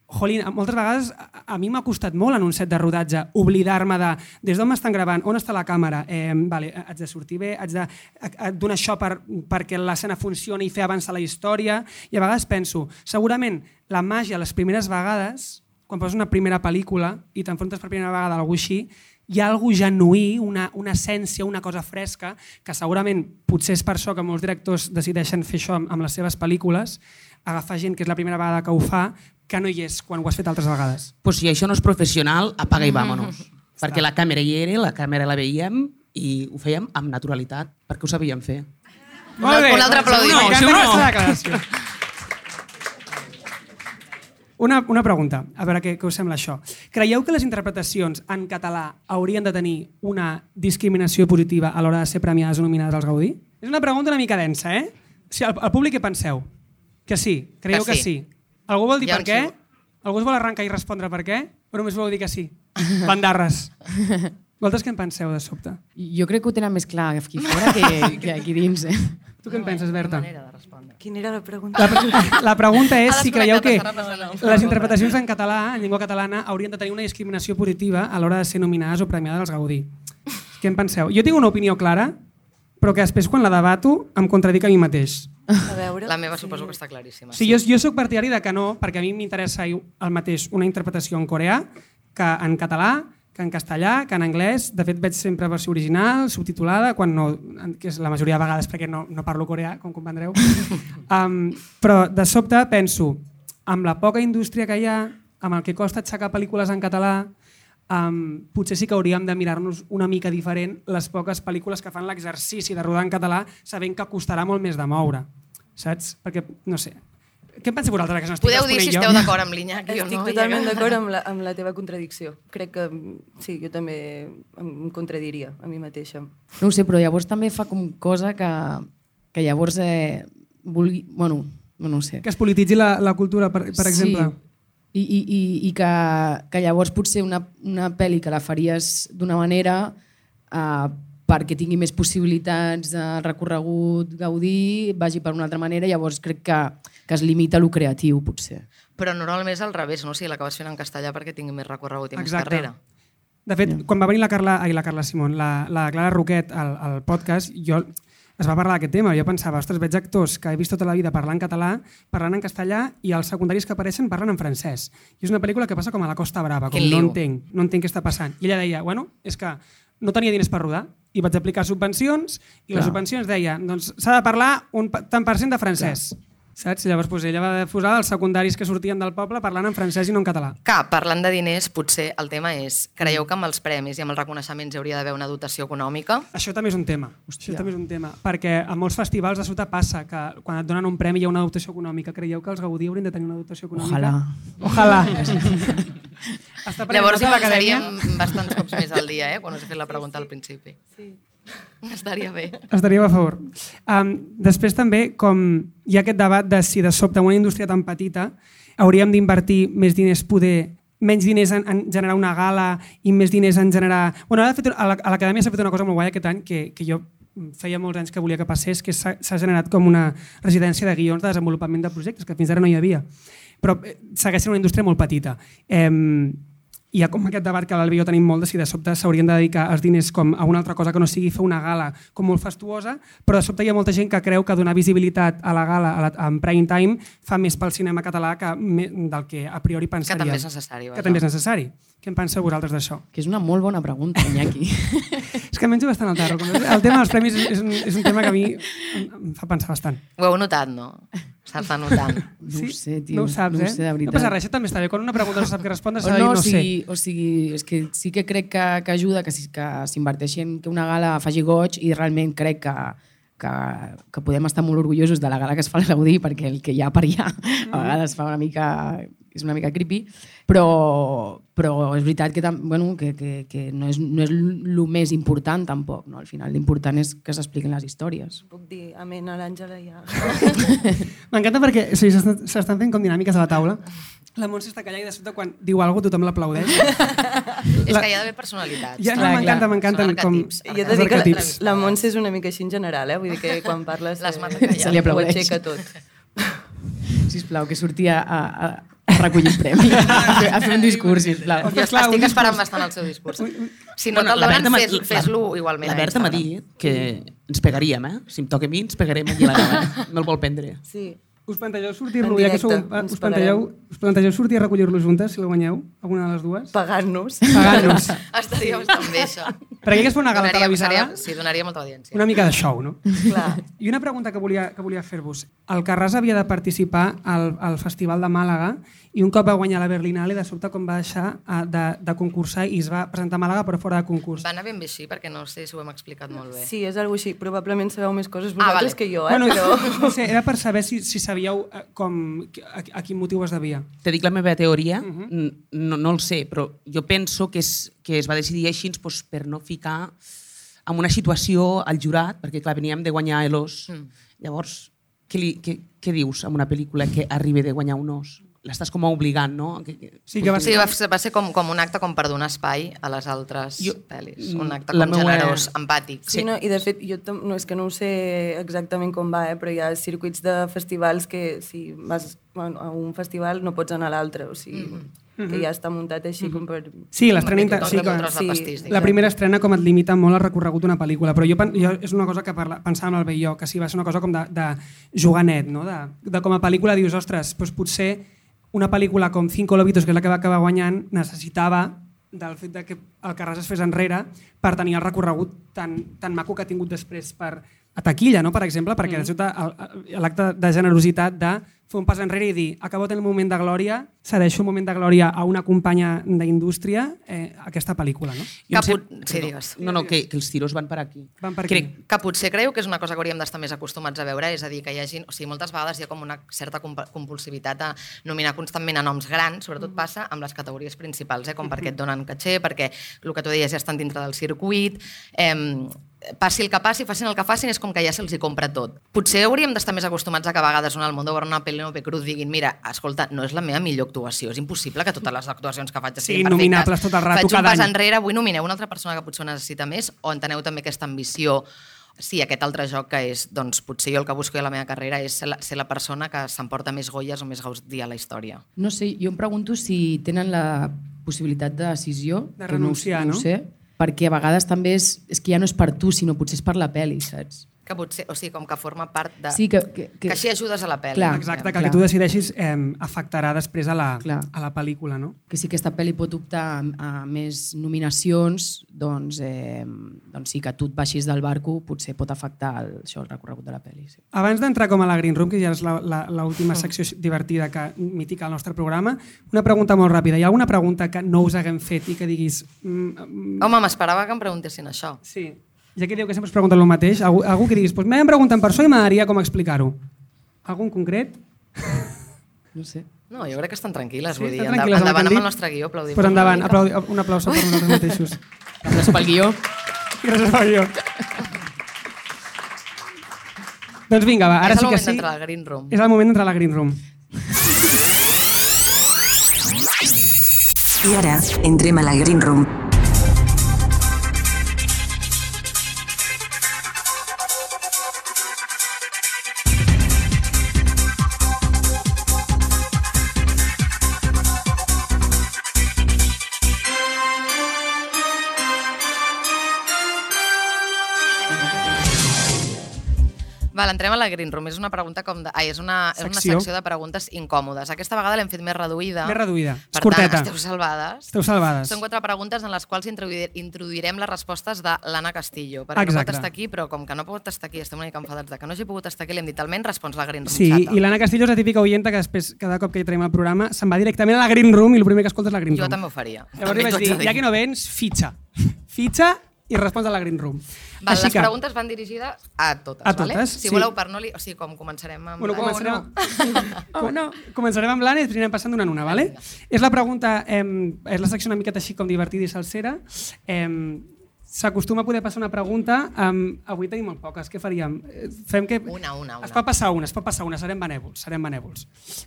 jolín, moltes vegades a, a mi m'ha costat molt en un set de rodatge oblidar-me de des d'on m'estan gravant, on està la càmera, eh, vale, haig de sortir bé, haig de donar això per, perquè l'escena funcioni i fer avançar la història, i a vegades penso, segurament la màgia les primeres vegades, quan poses una primera pel·lícula i t'enfrontes per primera vegada a algú així, hi ha algú genuí, una, una essència, una cosa fresca, que segurament potser és per això que molts directors decideixen fer això amb, amb les seves pel·lícules, agafar gent que és la primera vegada que ho fa, que no hi és quan ho has fet altres vegades. Pues si això no és professional, apaga i vámonos. perquè la càmera hi era, la càmera la veiem i ho fèiem amb naturalitat, perquè ho sabíem fer. Molt bé. Un altre aplaudiment. No? aquesta declaració. Una, una pregunta, a veure què, què us sembla això. Creieu que les interpretacions en català haurien de tenir una discriminació positiva a l'hora de ser premiades o nominades als Gaudí? És una pregunta una mica densa, eh? Si al, al públic què penseu? Que sí? Creieu Que que sí. sí? Algú vol dir ha per què? sí. Algú es vol arrencar i respondre per què? O només voleu dir que sí? Bandarres. *laughs* Vosaltres què en penseu de sobte? Jo crec que ho tenen més clar aquí fora que, que aquí dins. Eh? Tu què en penses, Berta? manera de respondre. Quina era la pregunta? La, pre *laughs* la pregunta és si creieu que les interpretacions en català, en llengua catalana, haurien de tenir una discriminació positiva a l'hora de ser nominades o premiades als Gaudí. Què en penseu? Jo tinc una opinió clara, però que després quan la debato em contradic a mi mateix. A veure... La meva suposo que està claríssima. O sigui, jo, jo sóc partidari de que no, perquè a mi m'interessa el mateix una interpretació en coreà que en català, que en castellà, que en anglès. De fet, veig sempre versió original, subtitulada, quan no, que és la majoria de vegades perquè no, no parlo coreà, com comprendreu. *laughs* Um, però de sobte penso, amb la poca indústria que hi ha, amb el que costa aixecar pel·lícules en català, um, potser sí que hauríem de mirar-nos una mica diferent les poques pel·lícules que fan l'exercici de rodar en català sabent que costarà molt més de moure. Saps? Perquè, no sé, què en penseu vosaltres, que no estic Podeu dir si esteu d'acord amb l'Iñaki o Estic no. totalment ja que- d'acord amb, la, amb la teva contradicció. Crec que sí, jo també em contradiria a mi mateixa. No ho sé, però llavors també fa com cosa que, que llavors eh, vulgui... Bueno, no, no ho sé. Que es polititzi la, la cultura, per, per exemple. Sí. I, i, i, i que, que llavors potser una, una pel·li que la faries d'una manera uh, perquè tingui més possibilitats de recorregut, gaudir, vagi per una altra manera, llavors crec que, que es limita a lo creatiu, potser. Però normalment és al revés, no? O sigui, l'acabes fent en castellà perquè tingui més recorregut i més Exacte. carrera. De fet, quan va venir la Carla, ai, la Carla Simón, la, la Clara Roquet al, al podcast, jo es va parlar d'aquest tema. Jo pensava, ostres, veig actors que he vist tota la vida parlant català, parlant en castellà, i els secundaris que apareixen parlen en francès. I és una pel·lícula que passa com a la Costa Brava, com no entenc, no entenc què està passant. I ella deia, bueno, és que no tenia diners per rodar, i vaig aplicar subvencions, i les Clar. subvencions deia, doncs s'ha de parlar un tant per cent de francès. Saps? Llavors doncs, ella va posar els secundaris que sortien del poble parlant en francès i no en català. Que, parlant de diners, potser el tema és, creieu que amb els premis i amb els reconeixements hi hauria d'haver una dotació econòmica? Això també és un tema. Això també és un tema. Perquè a molts festivals de sota passa que quan et donen un premi hi ha una dotació econòmica. Creieu que els Gaudí haurien de tenir una dotació econòmica? Ojalà. Ojalà. *laughs* Està Llavors l'acadèmia? imaginaríem bastants cops més al dia, eh? quan us he fet la pregunta al principi. Sí. *laughs* Estaria bé. Estaríem a favor. Um, després també, com hi ha aquest debat de si de sobte una indústria tan petita hauríem d'invertir més diners poder menys diners en, en generar una gala i més diners en generar... Bueno, fet, a la- a l'Acadèmia s'ha fet una cosa molt guai aquest any que, que jo feia molts anys que volia que passés, que s'ha s'ha generat com una residència de guions de desenvolupament de projectes, que fins ara no hi havia. Però eh, segueix sent una indústria molt petita. Eh, hi ha com aquest debat que l'Albi i jo tenim molt de si de sobte s'haurien de dedicar els diners com a una altra cosa que no sigui fer una gala com molt fastuosa, però de sobte hi ha molta gent que creu que donar visibilitat a la gala a la, en prime time fa més pel cinema català que del que a priori pensaria. també és necessari, Que també és necessari. Què en penseu vosaltres d'això? Que és una molt bona pregunta, Iñaki. *laughs* És que menjo bastant el tarro. El tema dels premis és, un, és un tema que a mi em, em fa pensar bastant. Ho heu notat, no? S'està notant. No ho sé, tio. No ho saps, no ho eh? sé, de veritat. No passa res, això també està bé. Quan una pregunta no sap què respondre, s'ha de dir no, no o sigui, sé. o sigui, és que sí que crec que, que ajuda que, si- que s'inverteixi en que una gala faci goig i realment crec que, que, que podem estar molt orgullosos de la gala que es fa al Gaudí perquè el que hi ha per allà a vegades fa una mica és una mica creepy, però, però és veritat que, bueno, que, que, que no, és, no és el més important tampoc. No? Al final l'important és que s'expliquin les històries. Puc dir amén a l'Àngela ja. *laughs* M'encanta perquè o sigui, s'estan fent com dinàmiques a la taula. La Montse està callada i de sobte quan diu alguna cosa tothom l'aplaudeix. És La- que hi ha d'haver personalitats. Ja, no, m'encanta, Són com arquetips. I he de els dir que la, la Montse és una mica així en general, eh? Vull dir que quan parles Les eh. Se li ho aplaudeix. aixeca tot. *laughs* Sisplau, que sortia a, a recollir el premi. *laughs* a, fer, a fer un discurs, sisplau. Jo clar, un estic esperant discurs- bastant el seu discurs. Si no Bueno, te'l donen, fes- fes-lo la- igualment. La a Berta m'ha dit que ens pegaríem, eh? Si em toca a mi, ens pegarem aquí a la gala. No el vol prendre. Sí. Us plantegeu sortir-lo, ja que sou, us, plantegeu, us plantegeu sortir a recollir-lo juntes, si la guanyeu, alguna de les dues? Pagant-nos. Pagant-nos. *laughs* Estaria bastant bé, això. Per aquí que es fa una gala Donaria- televisada, seria- Sí, donaria molta audiència. una mica de show, no? Clar. I una pregunta que volia, que volia fer-vos. El Carràs havia de participar al, al Festival de Màlaga i un cop va guanyar la Berlinale, de sobte com va deixar eh, de, de concursar i es va presentar a Màlaga però fora de concurs. Va anar ben bé així, perquè no sé si ho hem explicat molt bé. Sí, és algo així. Probablement sabeu més coses Ah, vosaltres vale. que jo, eh? Bueno, Però... *laughs* no sé, era per saber si, si sabíeu eh, com, a, a quin motiu es devia. Te dic la meva teoria, Mhm. N- no, no el sé, però jo penso que, és, que es va decidir així doncs, per no ficar en una situació al jurat, perquè clar, veníem de guanyar l'os. Mm. Llavors, què, li, què, què dius en una pel·lícula que arribi de guanyar un os? L'estàs com a obligant, no? Que, que, Sí, que va Sí, va, ser- va ser com, com un acte com per donar espai a les altres Jo- pel·lis. Un acte com meua- generós, empàtic. Sí, no, i de fet, jo no, és que no ho sé exactament com va, eh, però hi ha circuits de festivals que si vas a un festival no pots anar a l'altre, o sigui, mm -hmm. que ja està muntat així com per... Sí, l'estrena... Inter- Sí, de sí. pastís, La primera estrena com et limita molt el recorregut d'una pel·lícula, però jo, pen- jo és una cosa que parla, pensava amb el Belló, que sí, va ser una cosa com de, de jugar net, no? de, de com a pel·lícula dius, ostres, doncs potser una pel·lícula com Cinco Lobitos, que és la que va acabar guanyant, necessitava del fet de que el Carràs es fes enrere per tenir el recorregut tan, tan maco que ha tingut després per a taquilla, no? per exemple, perquè mm -hmm. l'acte de generositat de fer un pas enrere i dir, acabot el moment de glòria, cedeixo un moment de glòria a una companya d'indústria, eh, aquesta pel·lícula. No? Que pot- sí, digues. No, no, que, que els tiros van per aquí. Van per Crec, aquí. que potser creu que és una cosa que hauríem d'estar més acostumats a veure, és a dir, que hi hagi, o sigui, moltes vegades hi ha com una certa comp- compulsivitat a nominar constantment a noms grans, sobretot passa amb les categories principals, eh, com perquè et donen caché, perquè el que tu deies ja estan dintre del circuit, eh, passi el que passi, facin el que facin, és com que ja se'ls hi compra tot. Potser hauríem d'estar més acostumats a que a vegades on el món veure Penélope Cruz diguin mira, escolta, no és la meva millor actuació, és impossible que totes les actuacions que faig Siguin siguin nominables tot el rato, Faig un cada pas any. enrere, avui nomineu una altra persona que potser necessita més, o enteneu també aquesta ambició Sí, aquest altre joc que és, doncs, potser jo el que busco a la meva carrera és ser la, ser la persona que s'emporta més goies o més gaudí a la història. No sé, jo em pregunto si tenen la possibilitat de decisió. De renunciar, no? no? ho sé, perquè a vegades també és, és que ja no és per tu, sinó potser és per la pel·li, saps? Que potser, o sigui, com que forma part de... Sí, que, que, que així ajudes a la pel·li. Clar. Exacte, que clar. el que tu decideixis eh, afectarà després a la, Clar. a la pel·lícula, no? que si aquesta pel·li pot optar a, a més nominacions, doncs, eh, doncs sí que tu et baixis del barco potser pot afectar el, això, el recorregut de la pel·li. Sí. Abans d'entrar com a la Green Room, que ja és la- la- l'última *laughs* secció divertida que mítica al nostre programa, una pregunta molt ràpida. Hi ha alguna pregunta que no us haguem fet i que diguis... Mm, mm, Home, m'esperava que em preguntessin això. sí, ja que diu que sempre es pregunten el mateix, algú, algú que diguis, doncs m'hem preguntat per això i m'agradaria com explicar-ho. Algú en concret? No sé. No, jo crec que estan tranquil·les, Sí, vull dir, amb el que endavant han amb el nostre guió, aplaudim. Doncs endavant, aplaudi, un aplauso per nosaltres mateixos. Gràcies pel guió. Gràcies pel guió. doncs vinga, va, ara és sí el que moment sí. d'entrar al Green Room. És el moment d'entrar a la Green Room. I ara entrem a la Green Room. Val, entrem a la Green Room. És una pregunta com de... Ai, és una, és una Secció. secció de preguntes incòmodes. Aquesta vegada l'hem fet més reduïda. Més reduïda. Per curteta. tant, esteu salvades. Esteu salvades. Són quatre preguntes en les quals introduir- introduirem les respostes de l'Anna Castillo, perquè no Exacte. pot estar aquí, però com que no pot estar aquí, estem una mica enfadats de que no hagi pogut estar aquí, li hem dit almenys respons la Green Room Sí, xata. i l'Anna Castillo és la típica oienta que després, cada cop que hi traiem el programa, se'n va directament a la Green Room i el primer que escolta és la Green Jo Room. també ho faria. Llavors També vaig dir, ja que no vens, fitxa. *laughs* Fitxa i respons a la Green Room. Val, Així les que, preguntes van dirigides a totes, A vale? totes, Si sí. voleu, per no li... O sigui, com començarem amb... Bueno, començarem, Oh, no. començarem amb l'Anna i després anirem passant d'una en una, vale? És la pregunta, eh, és la secció una miqueta així com divertida i salsera. Eh, S'acostuma a poder passar una pregunta. Um, avui tenim molt poques, què faríem? Fem que... Una, una, una. Es pot passar una, es pot passar una, serem benèvols, serem benèvols.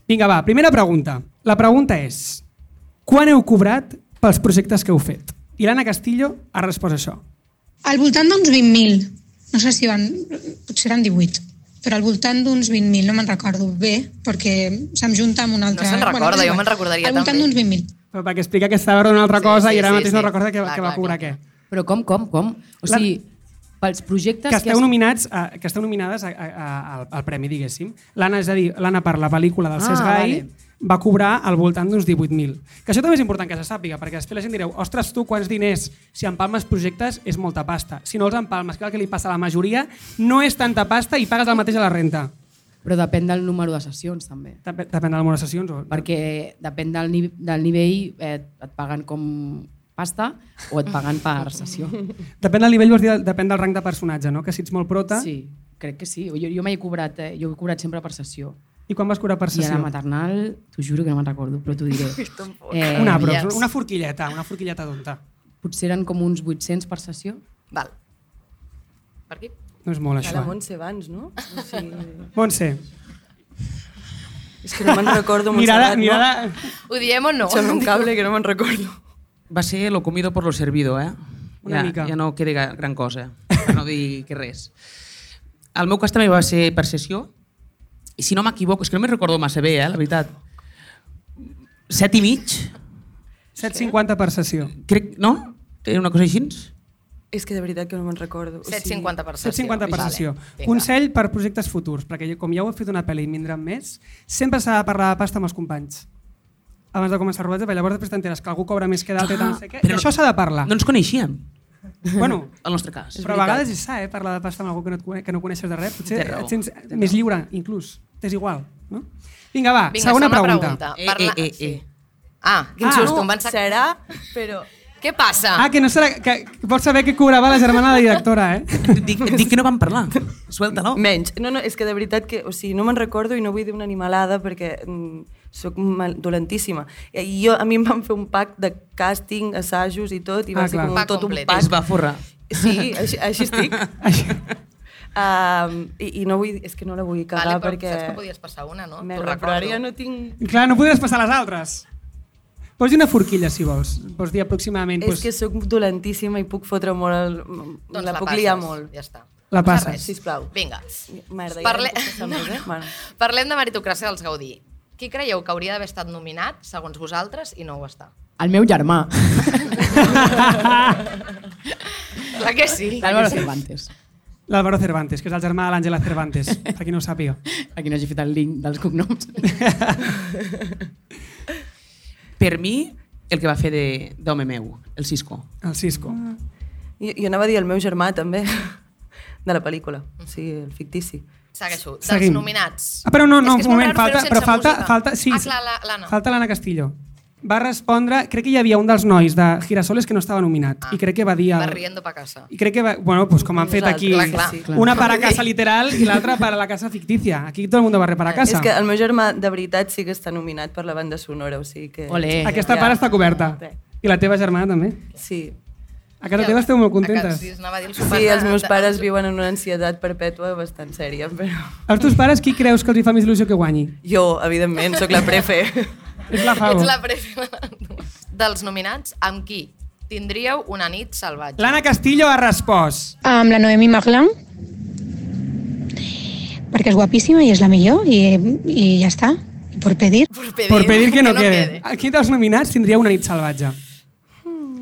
Vinga, va, primera pregunta. La pregunta és, quan heu cobrat pels projectes que heu fet? I l'Anna Castillo ha respost això. Al voltant d'uns 20.000. No sé si van... Potser eren 18. però al voltant d'uns 20.000, no me'n recordo bé, perquè se'm junta amb un altre... se'n recorda, és jo me'n recordaria Al voltant també. d'uns 20.000. Però perquè explica que estava una altra Sí, cosa sí, i ara sí, mateix no sí. recorda que, Clar, que va clar, cobrar clar, què. Però com, com, com? O La- sigui, pels projectes Que esteu has- nominats, a, que esteu nominades a, a, a, al, al premi, diguéssim. L'Anna, és a dir, l'Anna per la pel·lícula del Ah, Cesc Gai vale. Va cobrar al voltant d'uns 18.000. Que això també és important que se sàpiga, perquè després la gent direu, ostres, tu quants diners, si empalmes projectes és molta pasta. Si no els empalmes, que el que li passa a la majoria, no és tanta pasta i pagues el mateix a la renta. Però depèn del número de sessions, també. Dep depèn de les número de sessions. O... Perquè depèn del, ni del nivell, eh, et paguen com pasta o et paguen per sessió. *laughs* Depèn del nivell, vols dir, depèn del rang de personatge, no? Que si ets molt prota... Sí, crec que sí. Jo, jo mai he cobrat, eh? jo he cobrat sempre per sessió. I quan vas cobrar per I a sessió? la maternal, t'ho juro que no me'n recordo, però t'ho diré. *laughs* Eh, Una, però, Yes. una forquilleta, una forquilleta d'onta. Potser eren com uns 800 per sessió. Val. Per aquí? No és molt, A això. la eh? Montse abans, no? O sigui, Montse, és que no me'n recordo mirada, Montserrat, mirada... Ho diem o no? no? Echa'm un cable que no me'n recordo. Va ser lo comido por lo servido, eh? Una ja, mica. Ja no queda gran cosa, per no dir que res. El meu cas també va ser per sessió, i si no m'equivoco, és que no me'n recordo massa bé, eh, la veritat. Set i mig, 7,50 per sessió. crec, no? Era una cosa així? És que de veritat que no me'n recordo. O sigui, 7,50 per sessió. 7,50 per Vale, sessió. vinga. Consell per projectes futurs, perquè jo- com ja heu fet una pel·li i en vindran més, sempre s'ha de parlar de pasta amb els companys. Abans de començar el rodatge, perquè llavors després t'enteres que algú cobra més que d'altre i tal, no sé què. però I això s'ha de parlar. No ens coneixíem, *laughs* Bueno, al nostre cas. però a vegades és sa, eh, parlar de pasta amb algú que no, et, coneix- que no coneixes de res. Potser et sents més lliure, inclús. T'és igual, no? Vinga, va, Vinga, segona, pregunta. Eh, Parla... eh, eh, sí. eh. Ah, quin Ah. susto, No, em van sacar... serà, però... Què passa? Ah, que no serà... Que, que vols saber què cobrava la germana de la directora, eh? *laughs* Dic, dic que no vam parlar. Suelta-lo. Menys. No, no, és que de veritat que... O sigui, no me'n recordo i no vull dir una animalada perquè mm, sóc mal, dolentíssima. I jo, a mi em van fer un pack de càsting, assajos i tot, i va Ah, ser clar. com Pack tot un complet. pack. Es va forrar. Sí, així, així estic. *laughs* Um, i, I no vull... És que no la vull cagar vale, però perquè... saps que podies passar una, no? T'ho Merda, però ara recordo. ja no tinc... Clar, no podràs passar les altres. Pots dir una forquilla, si vols. Pots dir aproximadament... És que sóc dolentíssima i puc fotre molt... El... Doncs la, puc passes, liar molt. Ja està. La No passa passes. res. Sisplau. Vinga. Merda, Parle... ja *laughs* no eh? Bueno. Parlem de meritocràcia dels Gaudí. Qui creieu que hauria d'haver estat nominat, segons vosaltres, i no ho està? El meu germà, *laughs* Clar que sí. l'Álvaro Cervantes. L'Álvaro Cervantes, que és el germà de l'Àngela Cervantes, *laughs* per qui no ho sàpiga. Aquí no hagi fet el link dels cognoms. *laughs* Per mi, el que va fer de- d'home meu, el Cisco. El Cisco. Jo, jo anava a dir el meu germà, també, de la pel·lícula. O sigui, el fictici. Segueixo. Dels Seguim. nominats. Ah, però no, no, un moment, falta, però falta, música. falta, sí, Ah, clar, l'Anna. falta l'Anna Castillo. Va respondre, crec que hi havia un dels nois de Girasoles que no estava nominat, Ah. i crec que va dir... Va El, riendo pa casa. I crec que va, bueno, pues com han fet aquí, Nosaltres, clar, una para casa literal i l'altra para la casa fictícia. Aquí tot el món va para casa. És que el meu germà, de veritat, sí que està nominat per la banda sonora, o sigui que... Olé. Aquesta Ja. part està coberta. I la teva germana també. Sí. A casa teva esteu molt contentes. sí, anava a dir el Sí, els meus pares viuen en una ansietat perpètua bastant sèria, però... Els teus pares, qui creus que els hi fa més il·lusió que guanyi? Jo, evidentment, sóc la prefe. *laughs* És la Favo. Ets la prefe dels nominats. Amb qui tindríeu una nit salvatge? L'Anna Castillo ha respost. Amb la Noemi Maglan, perquè és guapíssima i és la millor, i, i ja està. I per pedir. Por pedir, Per pedir que no, quede. quede. Aquí dels nominats tindria una nit salvatge.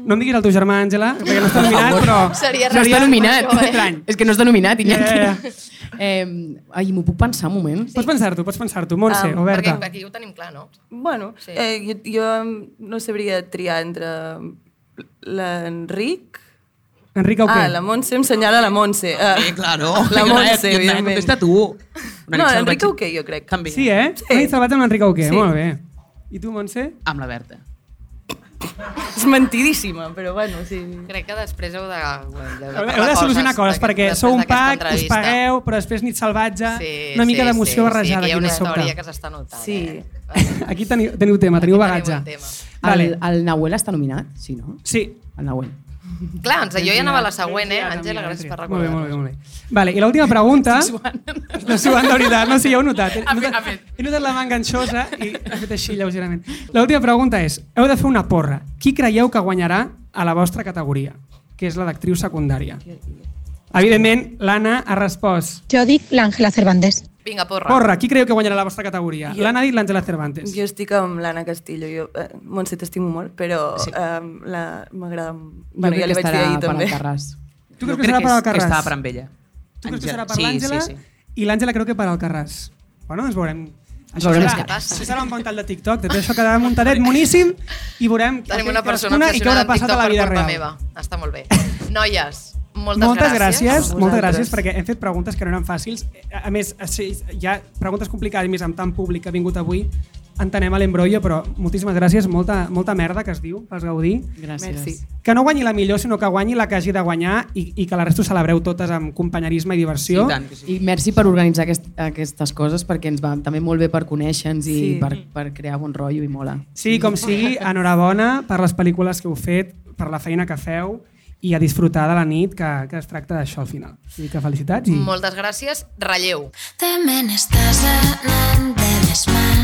No em diguis el teu germà, Àngela, perquè no està nominat, però... Seria No està nominat. això, eh? Estrany. És que no està nominat, Iñaki. Ja, ja, Eh, ai, m'ho puc pensar un moment? Pots pensar-t'ho, pots pensar-t'ho. Montse, Ah, oberta. Perquè aquí ho tenim clar, no? bueno, Sí. sí. eh, jo, jo no sabria triar entre l'Enric... Enric Auqué. Ah, la Montse em senyala la Montse. Ah, Eh, claro. La *laughs* Montse, *laughs* evidentment. Contesta tu. Una No, l'Enric. Auqué, jo crec. També. Sí, eh? Sí. Nit salvatge amb l'Enric Auqué, Sí. molt bé. I tu, Montse? Amb la Berta. És mentidíssima, però bueno, sí. Crec que després heu de... de, Heu heu de solucionar coses, perquè sou un pack, us pagueu, però després nit salvatge, Sí, una mica sí, d'emoció sí, barrejada sí, hi ha una història que s'està notant. Sí. Eh? *laughs* Aquí teniu, teniu tema, teniu Aquí bagatge. tenim un tema. Vale. El, el Nahuel està nominat? Sí, no? Sí. El Nahuel. Clar, doncs jo ja anava a la següent, eh, Àngela, gràcies per Molt bé, recordar. molt bé, molt bé. Vale, I l'última pregunta... *laughs* No suant de veritat, no sé, ja ho he notat. He notat, he notat la mà enganxosa i he fet així lleugerament. L'última pregunta és, heu de fer una porra. Qui creieu que guanyarà a la vostra categoria? Que és la d'actriu secundària. Evidentment, l'Anna ha respost. Jo dic l'Àngela Cervantes. Vinga, porra. Porra, qui creu que guanyarà la vostra categoria? L'Anna ha dit l'Àngela Cervantes. Jo estic amb l'Anna Castillo. Jo, eh, Montse, t'estimo molt, però sí. eh, la- m'agrada... Bueno, crec ja li que vaig dir estarà ahir per també. Tu Jo creus que crec serà per Alcarràs? Que estava per amb ella. Tu creus que serà per sí, l'Àngela? Sí, sí. I l'Àngela creu que per Alcarràs. Bueno, ens veurem. Això veurem serà, passa. això serà un bon tall de TikTok. Tot això quedarà muntadet moníssim i veurem Tenim què- una persona obsessionada passat TikTok a la per vida culpa real. meva. Està molt bé. Noies, moltes, moltes gràcies, gràcies. moltes gràcies perquè hem fet preguntes que no eren fàcils. A més, sí, hi ha preguntes complicades, i més amb tant públic que ha vingut avui. Entenem a l'embrollo, però moltíssimes gràcies. Molta, molta merda, que es diu, pels gaudir. Gràcies. Merci. Que no guanyi la millor, sinó que guanyi la que hagi de guanyar i, i que la resta ho celebreu totes amb companyerisme i diversió. I tant sí. I merci per organitzar aquest, aquestes coses perquè ens va també molt bé per conèixer-nos i Sí. per, per crear bon rotllo i mola. Sí, com sigui, enhorabona per les pel·lícules que heu fet, per la feina que feu i a disfrutar de la nit, que, que es tracta d'això al final. Vull dir que felicitats i... Moltes gràcies. Relleu. Te me n'estàs anant de les mans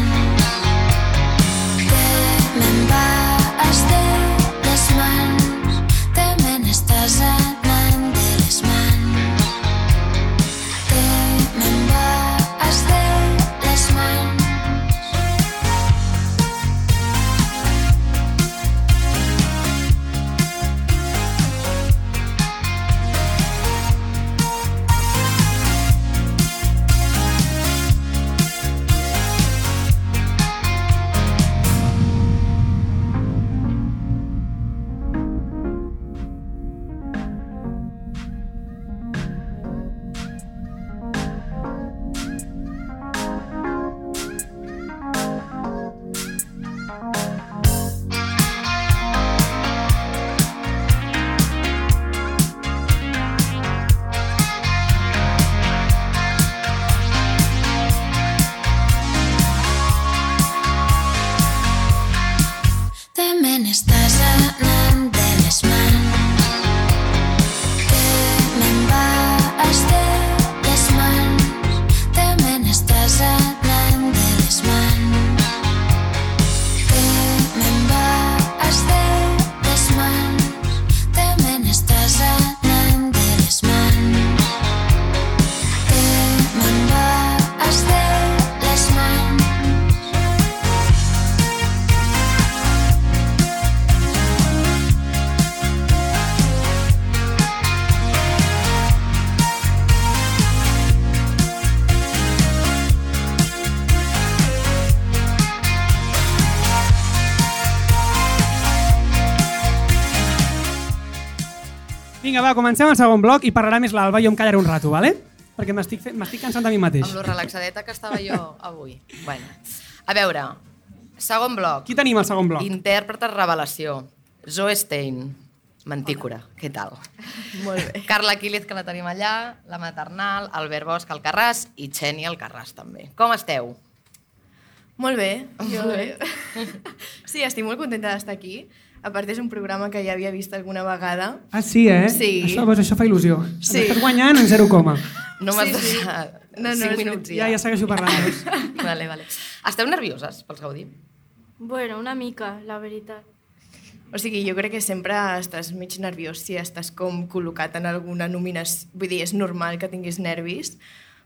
va, comencem el segon bloc i parlarà més l'Alba i jo em callaré un rato, vale? Perquè m'estic cansant de mi mateix. Amb lo relaxadeta que estava jo avui. Bueno, a veure, segon bloc. Qui tenim al segon bloc? Intèrprete revelació. Zoe Stein. Mantícora, què tal? Molt bé. Carla Quílez, que la tenim allà, la maternal, Albert Bosch, Alcarràs i Xeni Alcarràs, també. Com esteu? Molt bé. Jo... Molt bé. *laughs* Sí, estic molt contenta d'estar aquí. A part, és un programa que ja havia vist alguna vegada. Ah, sí, eh? Sí. Això, doncs, això fa il·lusió. Sí. Estàs guanyant en 0, coma. No m'has Sí, sí. deixat No, no, 5 és minuts Ja, ja. ja segueixo parlant. *laughs* Doncs. Vale, vale. Esteu nervioses pels Gaudí? Bueno, una mica, la veritat. O sigui, jo crec que sempre estàs mig nerviós si estàs com col·locat en alguna nominació. Vull dir, és normal que tinguis nervis,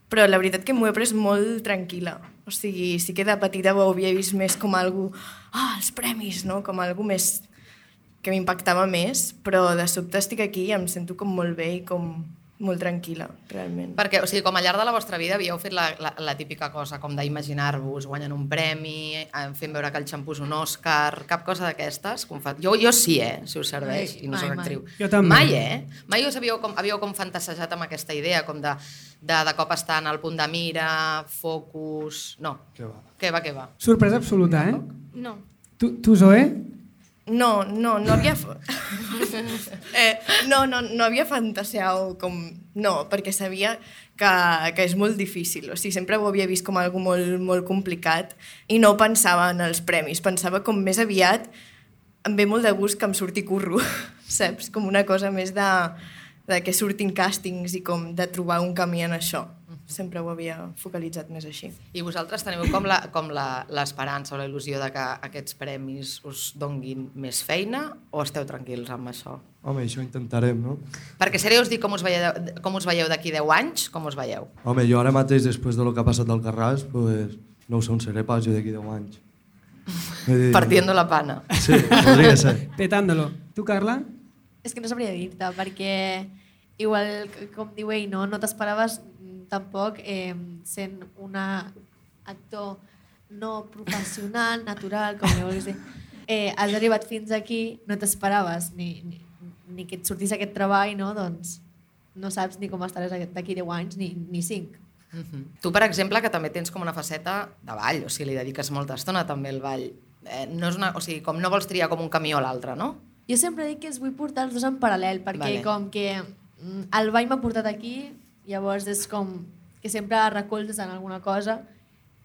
però la veritat que m'ho he pres molt tranquil·la. O sigui, sí que de petita ho havia vist més com algú... Ah, els premis, no? Com algú més que m'impactava més, però de sobte estic aquí i em sento com molt bé i com molt tranquil·la, realment. Perquè, o sigui, com al llarg de la vostra vida havíeu fet la, la, la típica cosa com d'imaginar-vos guanyant un premi, eh, fent veure que el xampú és un Òscar, cap cosa d'aquestes? Jo, jo sí, eh, si us serveix, Mai, i no soc mai. actriu. Jo també. Mai, eh? Mai us havíeu com, havíeu com fantasejat amb aquesta idea, com de, de, de cop estar en el punt de mira, focus... No. Què va? Què va, què va? Sorpresa absoluta, eh? No. Tu, tu Zoe? No, no, no havia... *laughs* eh, no, no, no havia fantaseat com... No, perquè sabia que, que és molt difícil. O sigui, sempre ho havia vist com algo molt, molt complicat i no pensava en els premis. Pensava com més aviat em ve molt de gust que em surti curro, *laughs* saps? Com una cosa més de, de que surtin càstings i com de trobar un camí en això. Sempre ho havia focalitzat més així. I vosaltres teniu com la- com la- l'esperança o la il·lusió de que aquests premis us donguin més feina o esteu tranquils amb això? Home, això intentarem, no? Perquè seré us dir com us veieu, com us veieu d'aquí 10 anys, com us veieu? Home, jo ara mateix, després de lo que ha passat al Carràs, pues, no ho sé on seré pas jo d'aquí 10 anys. *laughs* Dir- Partiendo la pana. Sí, podria ser. *laughs* Petándolo. Tu, Carla? És que no sabria dir-te, perquè igual, com diu ell, no, no t'esperaves tampoc eh, sent una actor no professional, natural, com li vulguis dir. Eh, has arribat fins aquí, no t'esperaves ni, ni, ni que et sortís aquest treball, no? Doncs no saps ni com estaràs d'aquí 10 anys, ni, ni 5. Mhm. Tu, per exemple, que també tens com una faceta de ball, o sigui, li dediques molta estona també al ball. Eh, no és una, o sigui, com no vols triar com un camió o l'altre, no? Jo sempre dic que els vull portar els dos en paral·lel, perquè Vale. vale. com que mm, el ball m'ha portat aquí, llavors és com que sempre recolzes en alguna cosa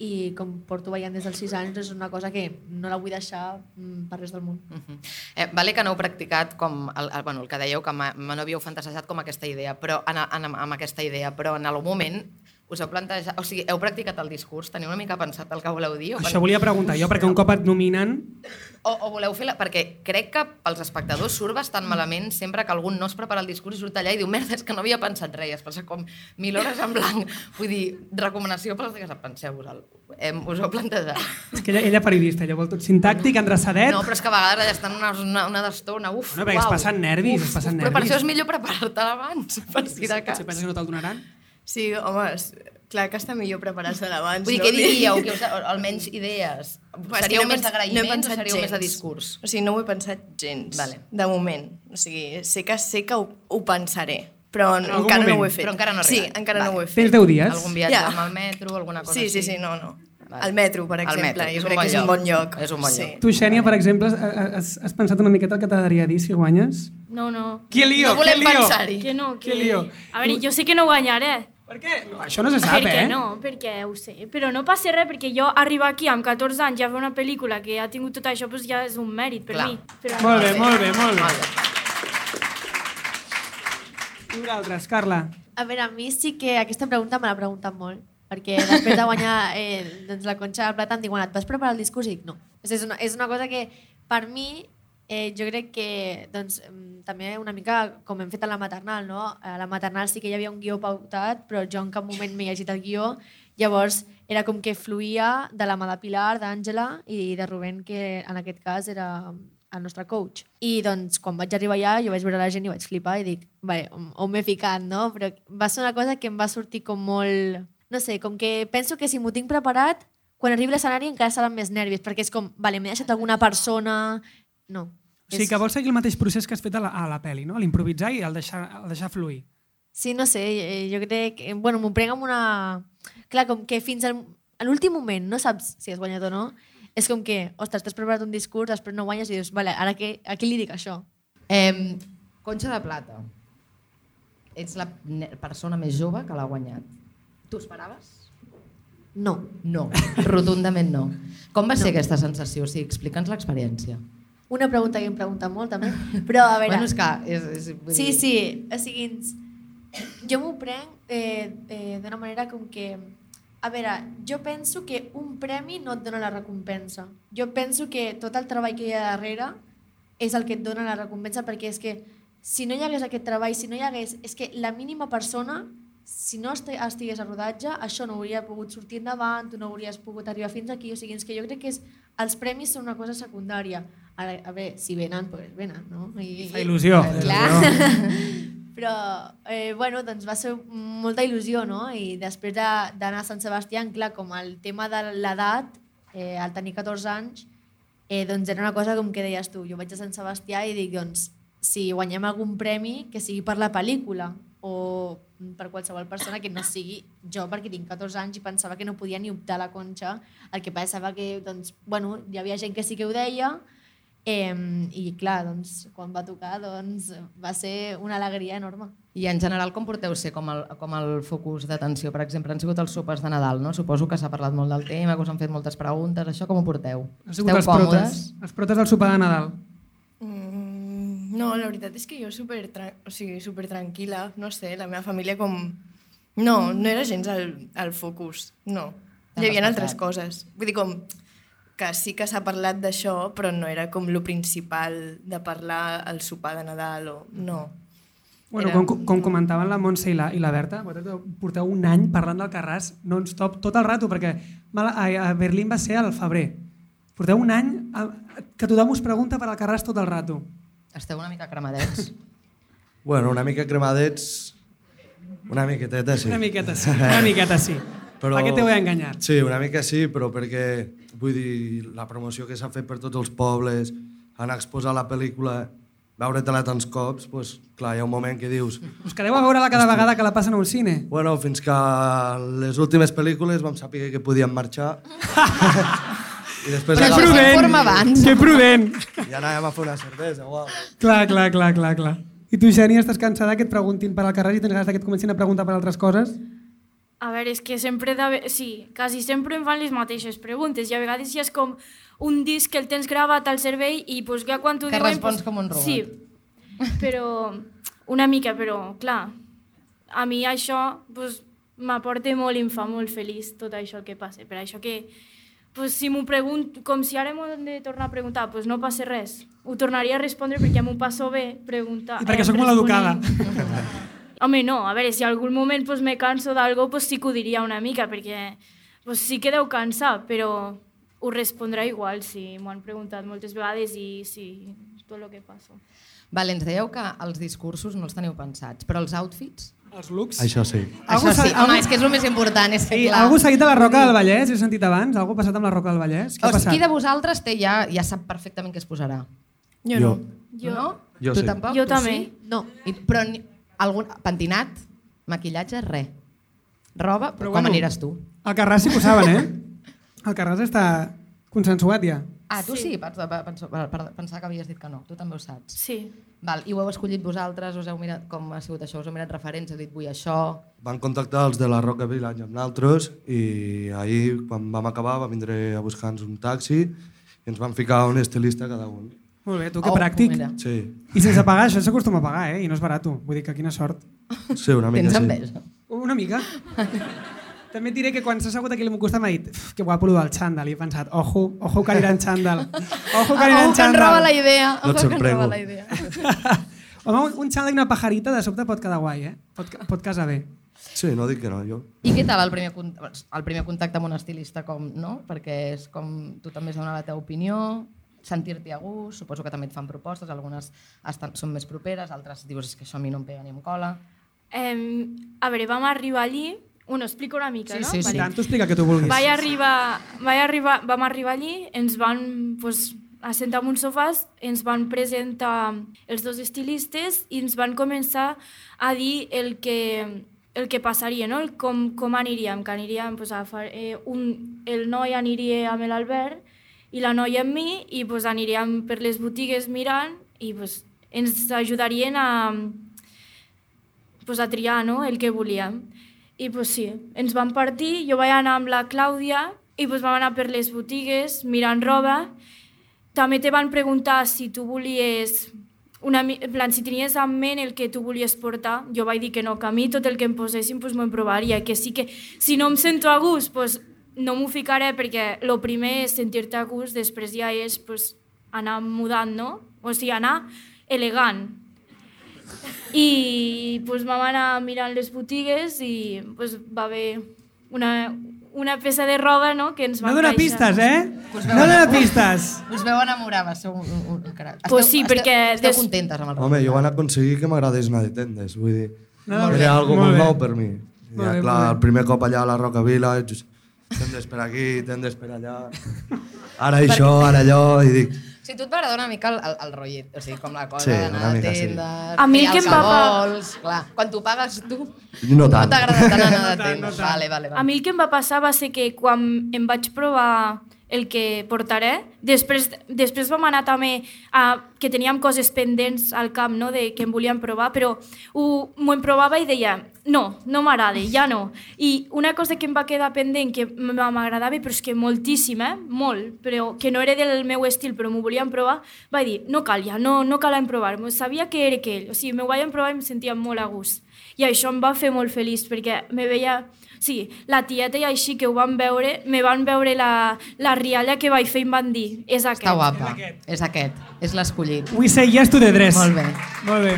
i com porto ballant des dels 6 anys és una cosa que no la vull deixar mm, per res del món. Mhm. Eh, vale que no heu practicat com el, el, bueno, el que dèieu, que no havíeu fantasejat com aquesta idea, però en, en, amb aquesta idea, però en algun moment us heu plantejat, o sigui, heu practicat el discurs, teniu una mica pensat el que voleu dir? O Això volia preguntar jo, perquè un cop et nominen... O, o voleu fer... La... Perquè crec que pels espectadors surt bastant malament sempre que algun no es prepara el discurs i surt allà i diu merda, és que no havia pensat res, es passa com mil hores en blanc. Vull dir, recomanació pels que sap, penseu-vos el... Hem, us ho heu plantejat. És que ella, ella periodista, ella vol tot sintàctic, endreçadet... No, però és que a vegades allà estan una, una, una d'estona, uf, Bueno, perquè es passen nervis, Uf, es passen uf, Però per nervis. això és millor preparar-te abans, per si de cas. Si penses que no te'l donaran? Sí, home, és, clar que està millor preparar-se d'abans. Vull dir, no? què diríeu? Que us, *laughs* almenys idees. Pues Seríeu no més pens- d'agraïment no o seríeu més de gens. discurs? O sigui, no ho he pensat gens, Vale. de moment. O sigui, sé que, sé que ho, ho pensaré, però En encara no ho moment. he fet. Però encara no ha Sí, encara no Vale. ho he fet. Tens 10 dies? Algun viatge Ja. amb el metro, alguna cosa Sí, així? sí, sí, no, no. Vale. El metro, per El exemple, metro, és jo un crec bon que és un lloc. bon lloc. És un bon sí. lloc. Tu, Xènia, per exemple, has, has pensat una miqueta el que t'agradaria dir si guanyes? No, no. Qui lío, No volem pensar-hi. Que no, Què que... lío? A veure, jo sé que no guanyaré. Per què? No, això no se sap, per què eh? no? Perquè ho sé. Però no passa res, perquè jo arribar aquí amb 14 anys ja fer una pel·lícula que ha tingut tot això, doncs ja és un mèrit per Clar. mi. Però Molt bé, molt bé, molt bé. I vosaltres, Carla? A veure, a mi sí que aquesta pregunta me l'ha preguntat molt, perquè després de guanyar *laughs* eh, doncs la Conxa de Plata em diuen, et vas preparar el discurs? I dic, no. És, una, és una cosa que, per mi, eh, jo crec que doncs, em, també una mica com hem fet a la maternal, no? A la maternal sí que hi havia un guió pautat, però jo en cap moment m'he llegit el guió, llavors era com que fluïa de la mà de Pilar, d'Àngela i de Rubén, que en aquest cas era el nostre coach. I doncs quan vaig arribar allà jo vaig veure la gent i vaig flipar i dic, vale, on m'he ficat, no? Però va ser una cosa que em va sortir com molt... No sé, com que penso que si m'ho tinc preparat, quan arribi a l'escenari encara seran més nervis, perquè és com, vale, m'he deixat alguna persona... No. O sigui que vols seguir el mateix procés que has fet a la, a la pel·li, no? L'improvisar i el deixar, el deixar fluir. Sí, no sé, eh, jo crec... que- Bueno, m'ho prenc amb una... Clar, com que fins al- a l'últim moment no saps si has guanyat o no, és com que, ostres, t'has preparat un discurs, després no guanyes i dius, vale, ara què, a qui li dic això? Eh, Conxa de Plata. Ets la persona més jove que l'ha guanyat. Tu esperaves? No. No, rotundament no. Com va ser aquesta sensació? O sigui, explica'ns l'experiència. Una pregunta que em pregunta molt, també. Però, a veure... Bueno, és que... És, és, vull Sí, dir- sí, o sigui, jo m'ho prenc eh, eh, d'una manera com que... A veure, jo penso que un premi no et dona la recompensa. Jo penso que tot el treball que hi ha darrere és el que et dona la recompensa perquè és que si no hi hagués aquest treball, si no hi hagués... És que la mínima persona, si no esti- estigués a rodatge, això no hauria pogut sortir endavant, tu no hauries pogut arribar fins aquí. O sigui, és que jo crec que és, els premis són una cosa secundària. Ara, a veure, si venen, doncs pues venen, no? I, Fa il·lusió. Clar. *laughs* Però, eh, bueno, doncs va ser molta il·lusió, no? I després de- d'anar a Sant Sebastià, clar, com el tema de l'edat, eh, al tenir 14 anys, eh, doncs era una cosa com que deies tu, jo vaig a Sant Sebastià i dic, doncs, si guanyem algun premi, que sigui per la pel·lícula o per qualsevol persona que no sigui jo, perquè tinc 14 anys i pensava que no podia ni optar a la conxa, el que pensava que, doncs, bueno, hi havia gent que sí que ho deia, Eh, I clar, doncs, quan va tocar doncs, va ser una alegria enorme. I en general, com porteu ser com el, com el focus d'atenció? Per exemple, han sigut els sopars de Nadal, no? Suposo que s'ha parlat molt del tema, que us han fet moltes preguntes. Això com ho porteu? Han sigut els protes, els protes del sopar de Nadal. Mm, no, la veritat és que jo super, o sigui, super tranquil·la, no sé, la meva família com No, no era gens el, el focus, no. Hi havia altres coses. Vull dir, com que sí que s'ha parlat d'això, però no era com lo principal de parlar al sopar de Nadal o... No. Bueno, Era- com, com comentaven la Montse i la, i la Berta, porteu un any parlant del Carràs non-stop tot el rato, perquè a, a Berlín va ser al febrer. Porteu un any a, que tothom us pregunta per al Carràs tot el rato. Esteu una mica cremadets. Bueno, una mica cremadets, una miqueteta sí. Una miqueta sí, una miqueta sí. Però... Per què te voy a enganyar? Sí, una mica sí, però perquè, vull dir, la promoció que s'ha fet per tots els pobles, anar a exposar la pel·lícula, veure-te-la tants cops, pues, clar, hi ha un moment que dius... Us quedeu a veure-la cada vegada que la passen a un cine? Bueno, fins que les últimes pel·lícules vam saber que podíem marxar. *laughs* I després Però anàvem- s'informa abans. Que prudent! I anàvem a fer una cervesa, uau. Clar, clar, clar, clar, clar. I tu, Xeni, estàs cansada que et preguntin per al Carràs i tens ganes que et comencin a preguntar per altres coses? A veure, és que sempre, de... sí, quasi sempre em fan les mateixes preguntes i a vegades ja és com un disc que el tens gravat al cervell i pues, ja quan t'ho Que diuen... respons com un robot. Sí, però una mica, però clar, a mi això pues, m'aporta molt i em fa molt feliç tot això el que passa. Per això que pues, si m'ho pregunto, com si ara m'ho hem de tornar a preguntar, pues no passa res. Ho tornaria a respondre perquè m'ho passo bé preguntar. I perquè eh, sóc molt educada. *laughs* Home, no, a veure, si algun moment pues, me canso d'algo, pues, sí que ho diria una mica, perquè pues, sí que deu cansar, però ho respondrà igual si m'ho han preguntat moltes vegades i sí, tot el que passa. Vale, ens dèieu que els discursos no els teniu pensats, però els outfits? Els looks? Això sí. Això sí, home, és que és el més important, és que Sí, clar... algú seguit a la Roca del Vallès? He sentit abans? Algú ha passat amb la Roca del Vallès? Què ha O sigui, qui de vosaltres té ja, ja sap perfectament què es posarà? Jo, Jo. no. Jo, No? Jo tu sí. tampoc? Jo Tu també. Sí? No. I, però ni, algun, pentinat, maquillatge, res. Roba, però Però com bueno. aniràs tu? El Carràs sí que ho saben, eh? El Carràs està consensuat ja. Ah, tu sí, Sí. Pens, penso, per, per, pensar que havies dit que no. Tu també ho saps. sí. Val, I ho heu escollit vosaltres? Us heu mirat com ha sigut això? Us heu mirat referents? Heu dit, vull això... Van contactar els de la Roca Village amb nosaltres i ahir, quan vam acabar, va vindre a buscar-nos un taxi i ens van ficar un estilista cada un. Molt bé, tu que Oh, pràctic. mira. Sí, I sense pagar, això s'acostuma a pagar, eh? I no és barat. Vull dir que quina sort. sí una mica Tens sí. enveja? Una mica. També et diré que quan s'ha assegut aquí a meu costat m'ha dit "Uf, que guapo lo del xandall. I he pensat, ojo, ojo que anirà en xandall. *laughs* Ojo que anirà en Ojo que roba la xandall. idea. No Ojo et sorprego. la idea. *laughs* Home, un- xandall i una pajarita de sobte pot quedar guai, eh? Pot, pot casar bé. Sí, no dic que no, jo. I què tal el primer, el primer contacte amb un estilista? Com, no? Perquè és com tu també has de donar la teva opinió, sentir-t'hi a gust, suposo que també et fan propostes, algunes estan, són més properes, altres dius és que això a mi no em pega ni em cola. Eh, a veure, vam arribar allí... Bueno, explico una mica, Sí, no? sí, sí. Tant, tu explica que tu vulguis. Vaig arribar, vaig arribar, vam arribar allí, ens van pues, assentar en uns sofàs, ens van presentar els dos estilistes i ens van començar a dir el que, el que passaria, no? el com, com aniríem, que aniríem pues, a far, eh, un, el noi aniria amb l'Albert i la noia amb mi i pues, aniríem per les botigues mirant i pues, ens ajudarien a, pues, a triar no? el que volíem. I pues, sí, ens vam partir, jo vaig anar amb la Clàudia i pues, vam anar per les botigues mirant roba. També te van preguntar si tu volies una, en plan, si tenies en ment el que tu volies portar, jo vaig dir que no, que a mi tot el que em posessin pues, m'ho provaria, que sí que si no em sento a gust, pues, no m'ho ficaré perquè el primer és sentir-te a gust, després ja és pues, anar mudant, no? O sigui, anar elegant. I pues, vam anar mirant les botigues i pues, va haver una, una peça de roba no? que ens va No dona pistes, eh? Us No dona pistes. Us veu enamorar, va ser un, un, un carat. Pues sí, perquè Esteu des- contentes amb el Home, jo van aconseguir que m'agradés anar de tendes, vull dir, No, era algo molt nou per mi. Ja, clar, el primer cop allà a la Roca Village, tendes per aquí, tendes per allà, *laughs* ara això, ara allò, i dic, O sigui, tu et va agradar una mica el, el, el rotllet, o sigui, com la cosa Sí, d'anar a mica sí. A mi el que em va pa- vols, clar. Quan tu pagues tu, no tant. no t'agrada tant anar *laughs* No de tant, tendes. no tant. vale, vale, vale. A mi el que em va passar va ser que quan em vaig provar el que portaré, després, després vam anar també a, que teníem coses pendents al camp, no?, de que em volíem provar, però ho- m'ho provava i deia, no, no m'agrada, ja no. I una cosa que em va quedar pendent, que m'agradava, però és que moltíssim, eh? molt, però que no era del meu estil, però m'ho volíem provar, vaig dir, no cal ja, no, no cal provar-m'ho, sabia que era aquell, o sigui, m'ho vaig provar i em sentia molt a gust. I això em va fer molt feliç, perquè me veia... Sí, la tieta i així que ho van veure, me van veure la, la rialla que vaig fer i em van dir, és aquest. Està guapa. És aquest. És l'escollit. We say yes to the dress. Molt bé. Molt bé.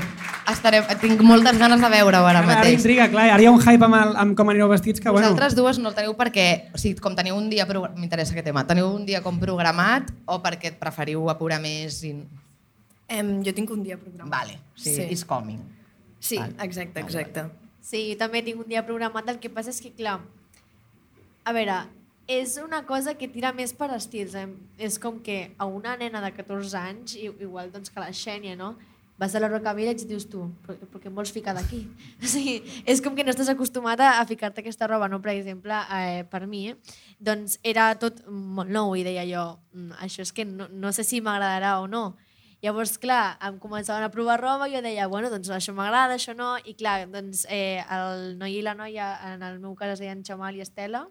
Estaré, tinc moltes ganes de veure-ho ara Ara, ara mateix. intriga, clar, ara hi ha un hype amb, el, amb com anireu vestits que, bueno... Vosaltres dues no el teniu perquè, o sigui, com teniu un dia, m'interessa aquest tema, teniu un dia com programat o perquè et preferiu apurar més? I... Em, jo tinc un dia programat. Vale, sigui, Sí. is coming. Sí, exacte, exacte. Sí, jo també tinc un dia programat, el que passa és que, clar, a veure, és una cosa que tira més per estils. Eh? És com que a una nena de 14 anys, igual doncs que la Xènia, no? vas a la Roca Vella i dius tu, però què em vols ficar d'aquí? *laughs* O sigui, és com que no estàs acostumat a, ficar-te aquesta roba, no? Per exemple, eh, per mi, doncs era tot molt nou i deia jo, "Mm, això és que no, no sé si m'agradarà o no. Llavors, clar, em començaven a provar roba i jo deia, bueno, doncs això m'agrada, això no, i clar, doncs eh, el noi i la noia, en el meu cas es deien Xamal i Estela,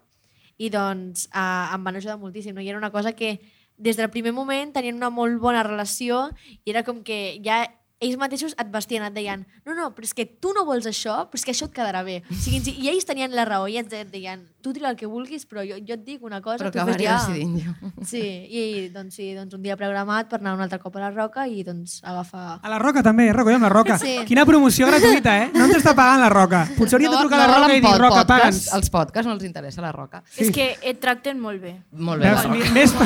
i doncs eh, em van ajudar moltíssim, no? i era una cosa que des del primer moment tenien una molt bona relació i era com que ja ells mateixos et vestien, et deien no, no, però és que tu no vols això, però és que això et quedarà bé. O sigui, I ells tenien la raó i et deien tu tria el que vulguis, però jo, jo et dic una cosa, Però fes acabaré ja. decidint jo. Sí, i doncs, sí, doncs un dia programat per anar un altre cop a la Roca i doncs agafar... A la Roca també, recollem la Roca. Sí. Quina promoció gratuïta, eh? No ens està pagant la Roca. Potser hauríem de trucar a la Roca i dir, pod- Roca, podcast, paga'ns. Els podcasts no els interessa la Roca. Sí. És que et tracten molt bé. Molt bé, Veus, més,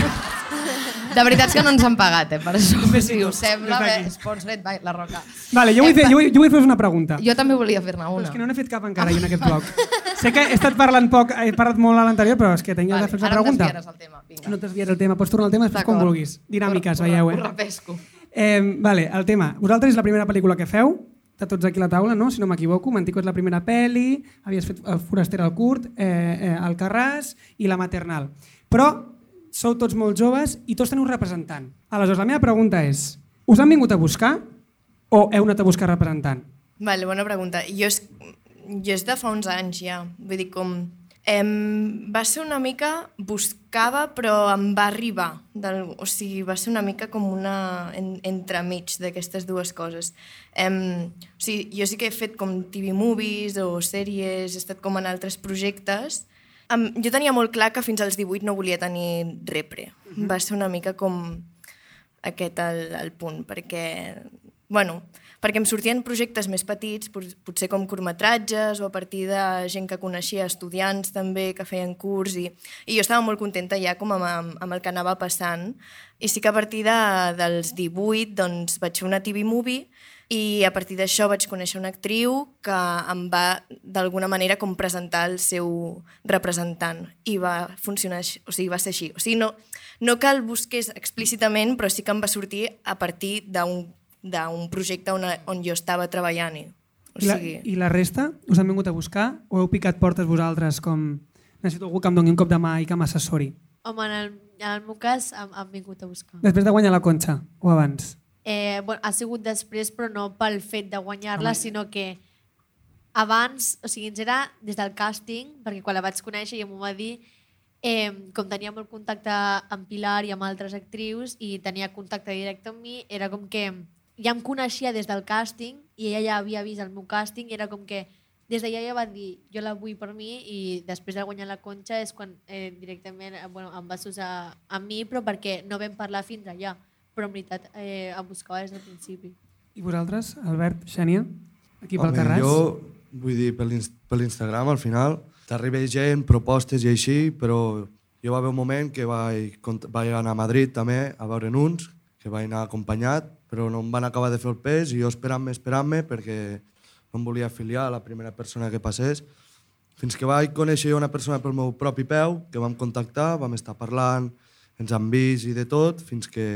De veritat és que no ens han pagat, eh, per això. Si us sembla, bé, sponsored by la Roca. Vale, jo vull, fer, jo, vull, jo vull fer una pregunta. Jo també volia fer-ne Però una. és que no n'he fet cap encara jo en aquest bloc. sé que he estat parlant poc, he parlat molt a l'anterior, però és que tenia Vale, de fer la ara pregunta. desviaràs el tema, vinga. No el tema, pots tornar al tema després D'acord. vulguis. Dinàmiques, Ho- veieu, eh? Ho repesco. Eh, vale, el tema. Vosaltres és la primera pel·lícula que feu, de tots aquí a la taula, no? si no m'equivoco. Mantico és la primera pel·li, havies fet el Foraster al curt, eh, eh, el Carràs i la maternal. Però sou tots molt joves i tots teniu un representant. Aleshores, la meva pregunta és, us han vingut a buscar o heu anat a buscar representant? Vale, bona pregunta. Jo és, jo és de fa uns anys ja. Vull dir, com... Em, va ser una mica buscada, però em va arribar. Del, o sigui, va ser una mica com una en, entremig d'aquestes dues coses. Em, o sigui, jo sí que he fet com TV movies o sèries, he estat com en altres projectes. Em, jo tenia molt clar que fins als 18 no volia tenir repre. Va ser una mica com aquest el, el punt, perquè, bueno, perquè em sortien projectes més petits, pot- potser com curtmetratges o a partir de gent que coneixia, estudiants també que feien curs i, i jo estava molt contenta ja com amb, amb el que anava passant i sí que a partir de, dels 18 doncs, vaig fer una TV movie i a partir d'això vaig conèixer una actriu que em va d'alguna manera com presentar el seu representant i va funcionar, així- o sigui, va ser així. O sigui, no, no que el busqués explícitament, però sí que em va sortir a partir d'un d'un projecte on, on jo estava treballant. I, o I la, sigui, I la resta? Us han vingut a buscar o heu picat portes vosaltres com necessito algú que em doni un cop de mà i que m'assessori? Home, en el, en el meu cas han, han vingut a buscar. Després de guanyar la conxa o abans? Eh, bueno, ha sigut després, però no pel fet de guanyar-la, sinó que abans, o sigui, ens era des del càsting, perquè quan la vaig conèixer ja m'ho va dir, eh, com tenia molt contacte amb Pilar i amb altres actrius i tenia contacte directe amb mi, era com que ja em coneixia des del càsting i ella ja havia vist el meu càsting i era com que des d'allà ja van dir jo la vull per mi i després de guanyar la conxa és quan eh, directament eh, bueno, em va usar a mi però perquè no vam parlar fins allà però en veritat eh, em buscava des del principi. I vosaltres, Albert, Xènia, aquí pel Home, Carràs? Jo, vull dir, per l'ins- per l'Instagram, al final, t'arriba gent, propostes i així, però jo va haver un moment que vaig, vaig anar a Madrid també a veure'n uns, que vaig anar acompanyat, però no em van acabar de fer el pes i jo esperant-me, esperant-me, perquè no em volia afiliar a la primera persona que passés, fins que vaig conèixer jo una persona pel meu propi peu, que vam contactar, vam estar parlant, ens han vist i de tot, fins que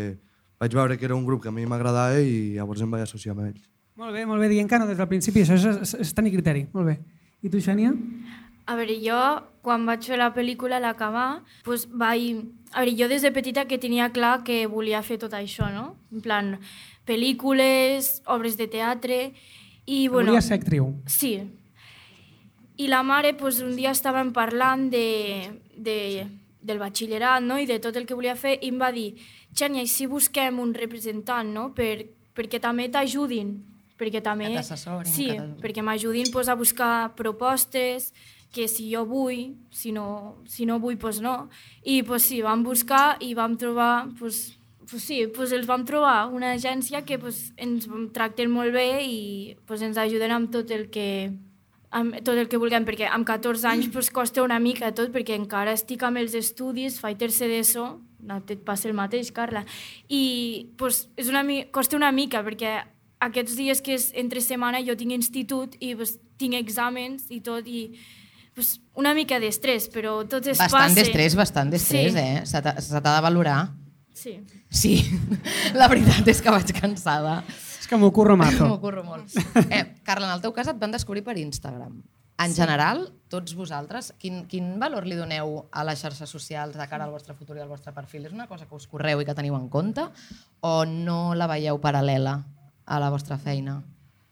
vaig veure que era un grup que a mi m'agradava i llavors em vaig associar amb ells. Molt bé, molt bé, dient que no des del principi, això és, és, és tenir criteri. Molt bé. I tu, Xènia? A veure, jo, quan vaig fer la pel·lícula, a l'acabar, doncs vaig... A veure, jo des de petita que tenia clar que volia fer tot això, no? En plan, pel·lícules, obres de teatre... I, bueno, Volia ser actriu. Sí. I la mare, pues, un dia estàvem parlant de, de, del batxillerat no? i de tot el que volia fer i em va dir Xènia, i si busquem un representant no? per, perquè també t'ajudin? perquè també... Que t'assessorin, Sí, que perquè m'ajudin pues, a buscar propostes, que si jo vull, si no, si no vull, doncs no. I pues, sí, vam buscar i vam trobar, pues, pues sí, pues els vam trobar una agència que pues, ens tracten molt bé i pues, ens ajuden amb tot el que amb tot el que vulguem, perquè amb 14 anys pues, costa una mica tot, perquè encara estic amb els estudis, faig tercer d'ESO, no et passa el mateix, Carla, i pues, és una, costa una mica, perquè aquests dies que és entre setmana jo tinc institut i pues, tinc exàmens i tot, i pues, una mica d'estrès, però tot es Bastant passa. d'estrès, bastant d'estrès, sí. eh? Se t'ha de valorar. Sí. Sí, *laughs* la veritat és que vaig cansada. És que m'ho curro mazo. *laughs* M'ho curro molt. Eh, Carla, en el teu cas et van descobrir per Instagram. En Sí. general, tots vosaltres, quin, quin valor li doneu a les xarxes socials de cara al vostre futur i al vostre perfil? És una cosa que us correu i que teniu en compte o no la veieu paral·lela a la vostra feina?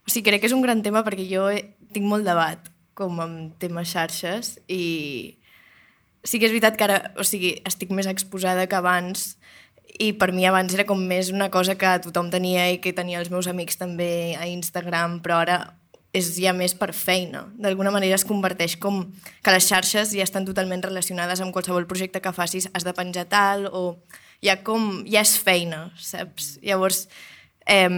O sigui, crec que és un gran tema perquè jo tinc molt debat com amb temes xarxes i sí que és veritat que ara o sigui, estic més exposada que abans i per mi abans era com més una cosa que tothom tenia i que tenia els meus amics també a Instagram, però ara és ja més per feina. D'alguna manera es converteix com que les xarxes ja estan totalment relacionades amb qualsevol projecte que facis, has de penjar tal o ja com, ja és feina, saps? Llavors, eh,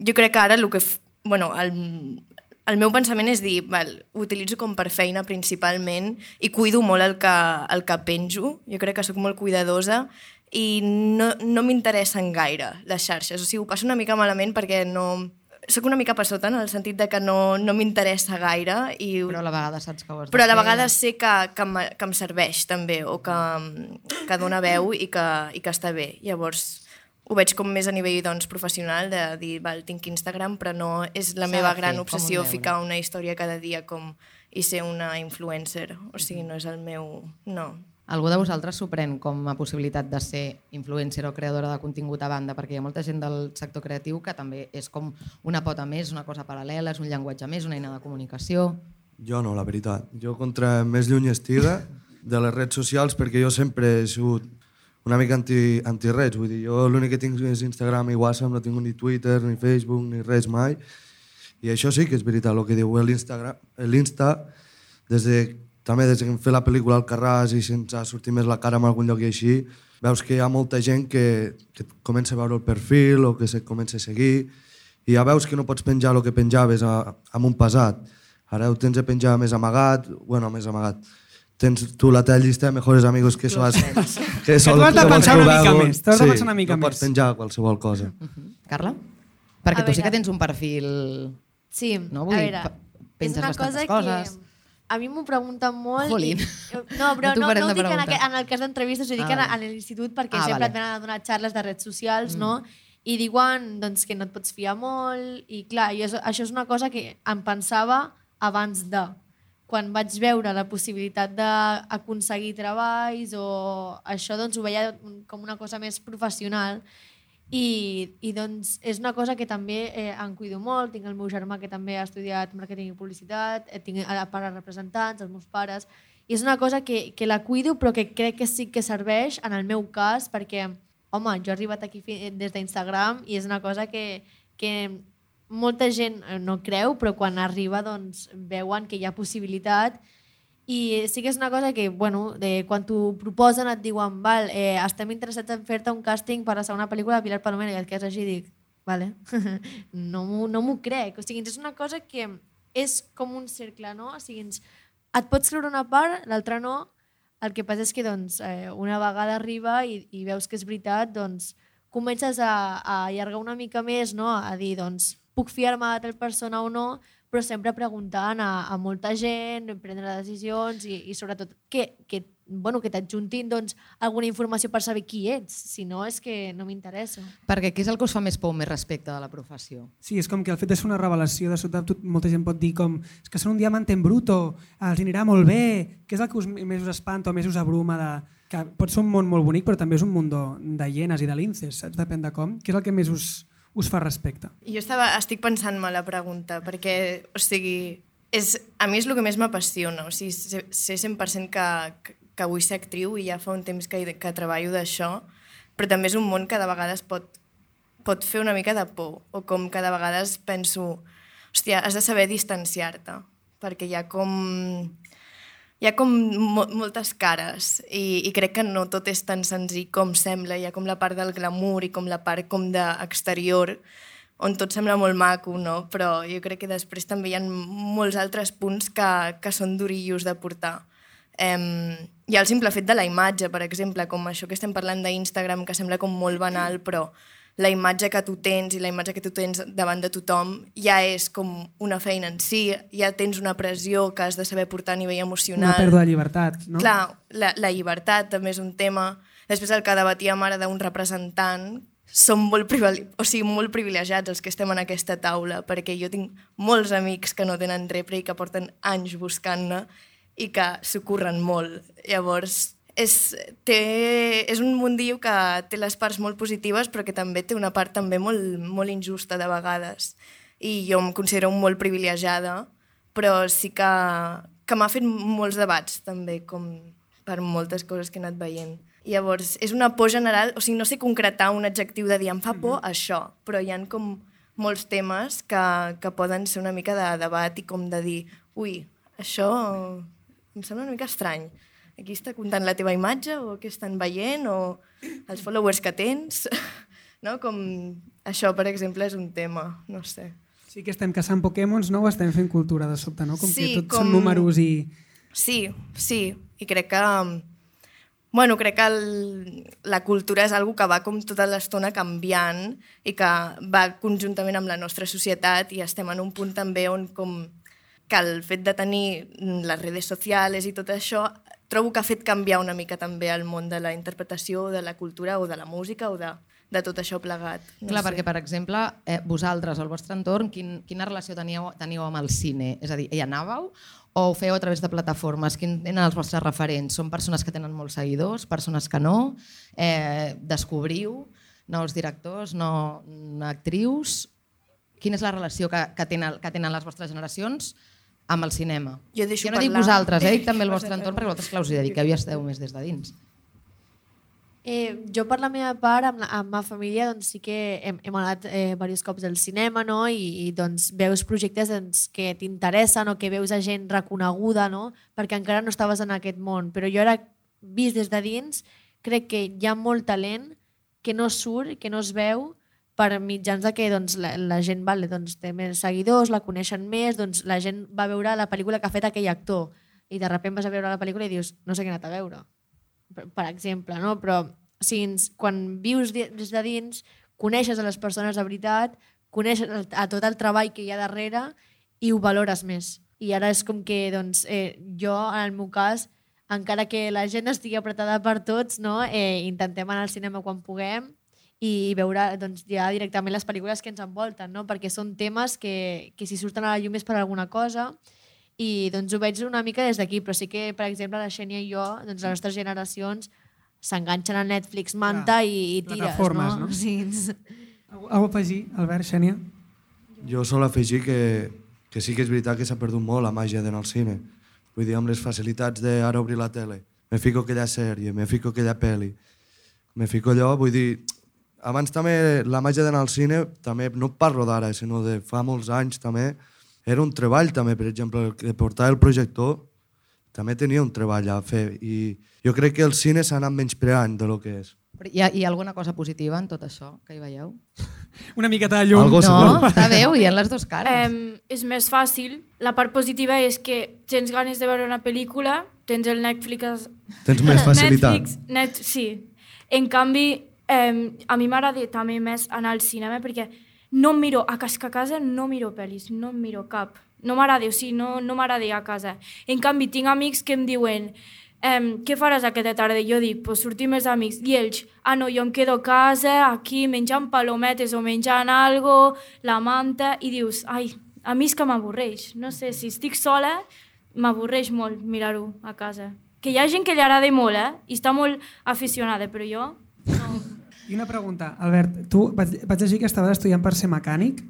jo crec que ara el que... Bueno, el, el meu pensament és dir, val, ho utilitzo com per feina principalment i cuido molt el que, el que penjo. Jo crec que sóc molt cuidadosa i no, no m'interessen gaire les xarxes. O sigui, ho passo una mica malament perquè no... Soc una mica per sota en el sentit de que no, no m'interessa gaire. I... Però a la vegada saps que ho has Però a la fer. vegada sé que, que, que em serveix també, o que, que dona veu i que, i que està bé. Llavors, ho veig com més a nivell doncs, professional, de dir, val, tinc Instagram, però no és la meva gran fer, un obsessió deure. ficar una història cada dia com i ser una influencer. O sigui, no és el meu... No. Algú de vosaltres s'ho pren com a possibilitat de ser influencer o creadora de contingut a banda, perquè hi ha molta gent del sector creatiu que també és com una pota més, una cosa paral·lela, és un llenguatge més, una eina de comunicació... Jo no, la veritat. Jo contra més lluny estiga de les redes socials perquè jo sempre he sigut una mica anti, anti res. Vull dir, jo l'únic que tinc és Instagram i WhatsApp, no tinc ni Twitter, ni Facebook, ni res mai. I això sí que és veritat, el que diu l'Insta, des de, també des de que fet la pel·lícula al Carràs i se'ns ha sortit més la cara en algun lloc i així, veus que hi ha molta gent que, que comença a veure el perfil o que se comença a seguir i ja veus que no pots penjar el que penjaves amb un passat. Ara ho tens de penjar més amagat, bueno, més amagat. Tens tu la teva llista de mejores amigos que eso has, Que tu has de pensar una mica més, tu has de pensar una mica no pots més. penjar qualsevol cosa. Carla? Perquè A tu sí que tens un perfil... Sí, No? a Vull dir, veure, pa- és una cosa coses. que a mi m'ho pregunten molt. Jolín. I, *laughs* no, però No t'ho no, no de ho dic en, en el cas d'entrevistes, ho dic Ah, en, en l'institut perquè Ah, sempre vale. et venen a donar xarles de redes socials, no? I diuen doncs, que no et pots fiar molt, i clar, jo, això és una cosa que em pensava abans de quan vaig veure la possibilitat d'aconseguir treballs o això doncs ho veia com una cosa més professional i, i doncs és una cosa que també eh, em cuido molt, tinc el meu germà que també ha estudiat màrqueting i publicitat, eh, tinc a pares representants, els meus pares, i és una cosa que, que la cuido però que crec que sí que serveix en el meu cas perquè, home, jo he arribat aquí fi- des d'Instagram i és una cosa que, que molta gent eh, no creu, però quan arriba doncs veuen que hi ha possibilitat i sí que és una cosa que, bueno, de, quan t'ho proposen et diuen, val, eh, estem interessats en fer-te un càsting per a la segona pel·lícula de Pilar Palomera, i et quedes així i dic, vale, *laughs* no m'ho no crec. O sigui, és una cosa que és com un cercle, no? O sigui, et pots creure una part, l'altra no. El que passa és que doncs, eh, una vegada arriba i, i veus que és veritat, doncs comences a, a allargar una mica més, no? a dir, doncs, puc fiar-me de tal persona o no, però sempre preguntant a, a molta gent, prendre decisions i, i sobretot que, que, bueno, que t'adjuntin doncs, alguna informació per saber qui ets, si no és que no m'interessa. Perquè què és el que us fa més por, més respecte de la professió? Sí, és com que el fet de ser una revelació, de sobte tot, molta gent pot dir com és que són un diamant en bruto, els anirà molt bé, què és el que us, més us espanta o més us abruma de, que pot ser un món molt bonic, però també és un món de, de hienes i de linces, saps? Depèn de com. Què és el que més us, us fa respecte? Jo estava, estic pensant-me la pregunta, perquè, o sigui, és, a mi és el que més m'apassiona. O sigui, sé, sé 100% que, que, que vull ser actriu i ja fa un temps que, que treballo d'això, però també és un món que de vegades pot pot fer una mica de por, o com cada vegades penso, hòstia, has de saber distanciar-te, perquè hi ha com hi ha com mo moltes cares i, i crec que no tot és tan senzill com sembla. Hi ha com la part del glamour i com la part com d'exterior on tot sembla molt maco, no? Però jo crec que després també hi ha molts altres punts que, que són durillos de portar. Um, hi ha el simple fet de la imatge, per exemple, com això que estem parlant d'Instagram, que sembla com molt banal, però la imatge que tu tens i la imatge que tu tens davant de tothom ja és com una feina en si, ja tens una pressió que has de saber portar a nivell emocional. Una pèrdua de llibertat, no? Clar, la, la llibertat també és un tema. Després el que debatíem ara d'un representant, som molt, o sigui, molt privilegiats els que estem en aquesta taula, perquè jo tinc molts amics que no tenen repre i que porten anys buscant-ne i que s'ho curren molt. Llavors, és, té, és un mundillo que té les parts molt positives però que també té una part també molt, molt injusta de vegades. I jo em considero molt privilegiada, però sí que, que m'ha fet molts debats també, com per moltes coses que he anat veient. Llavors, és una por general, o sigui, no sé concretar un adjectiu de dir em fa por mm -hmm. això, però hi han com molts temes que, que poden ser una mica de debat i com de dir, ui, això em sembla una mica estrany aquí està comptant la teva imatge o què estan veient o els followers que tens. *laughs* No? Com això, per exemple, és un tema, no sé. Sí que estem caçant Pokémons, no? O estem fent cultura de sobte, no? Com sí, que tots com... són números i... Sí, sí. I crec que... Bueno, crec que el, la cultura és algo que va com tota l'estona canviant i que va conjuntament amb la nostra societat i estem en un punt també on com que el fet de tenir les redes socials i tot això trobo que ha fet canviar una mica també el món de la interpretació, de la cultura o de la música o de, de tot això plegat. No Clar, sé. perquè, per exemple, eh, vosaltres, al vostre entorn, quin, quina relació teníeu, teníeu amb el cine? És a dir, hi anàveu o ho feu a través de plataformes? Quins eren els vostres referents? Són persones que tenen molts seguidors, persones que no? Eh, descobriu nous directors, no actrius? Quina és la relació que, que, tenen, que tenen les vostres generacions amb el cinema. Jo deixo jo no parlar. dic vosaltres, eh? dic també el vostre entorn, perquè vosaltres, clar, us hi dediqueu i esteu més des de dins. Eh, jo per la meva part, amb la, amb la família, doncs sí que hem, hem anat eh, diversos cops al cinema, no? I, i doncs veus projectes doncs, que t'interessen o que veus a gent reconeguda, no? Perquè encara no estaves en aquest món. Però jo ara, vist des de dins, crec que hi ha molt talent que no surt, que no es veu, per mitjans de que doncs, la, la gent vale, doncs, té més seguidors, la coneixen més, doncs, la gent va veure la pel·lícula que ha fet aquell actor i de sobte vas a veure la pel·lícula i dius no sé què he anat a veure, per, per exemple, no? però o sigui, quan vius des de dins, coneixes a les persones de veritat, coneixes a tot el treball que hi ha darrere i ho valores més. I ara és com que doncs, eh, jo, en el meu cas, encara que la gent estigui apretada per tots, no? eh, intentem anar al cinema quan puguem, i veure doncs, ja directament les pel·lícules que ens envolten, no? perquè són temes que, que si surten a la llum és per alguna cosa i doncs ho veig una mica des d'aquí, però sí que, per exemple, la Xènia i jo, doncs les nostres generacions s'enganxen a Netflix, manta ja, i, i tires, no? no? Sí. Algú a afegir, Albert, Xènia? Jo sol afegir que, que sí que és veritat que s'ha perdut molt la màgia d'anar al cine. Vull dir, amb les facilitats d'ara obrir la tele, me fico aquella sèrie, me fico aquella pel·li, me fico allò, vull dir, abans també la màgia d'anar al cine, també no parlo d'ara, sinó de fa molts anys també, era un treball també, per exemple, de portar el projector també tenia un treball a fer i jo crec que el cine s'ha anat menyspreant de lo que és. Hi ha, hi ha alguna cosa positiva en tot això que hi veieu? *laughs* Una miqueta de llum. Algo no, està bé, hi ha les dues cares. Um, és més fàcil. La part positiva és que tens ganes de veure una pel·lícula, tens el Netflix... Tens més *laughs* facilitat. Netflix, net, sí. En canvi, eh, a mi m'agrada també més anar al cinema perquè no em miro, a casa, a casa no miro pel·lis, no em miro cap. No m'agrada, o sigui, no, no m'agrada a casa. En canvi, tinc amics que em diuen eh, què faràs aquesta tarda? Jo dic, pues sortim els amics. I ells, ah no, jo em quedo a casa, aquí, menjant palometes o menjant algo, la manta, i dius, ai, a mi és que m'avorreix. No sé, si estic sola, m'avorreix molt mirar-ho a casa. Que hi ha gent que li agrada molt, eh? I està molt aficionada, però jo no. I una pregunta, Albert, tu vaig, vaig llegir que estaves estudiant per ser mecànic,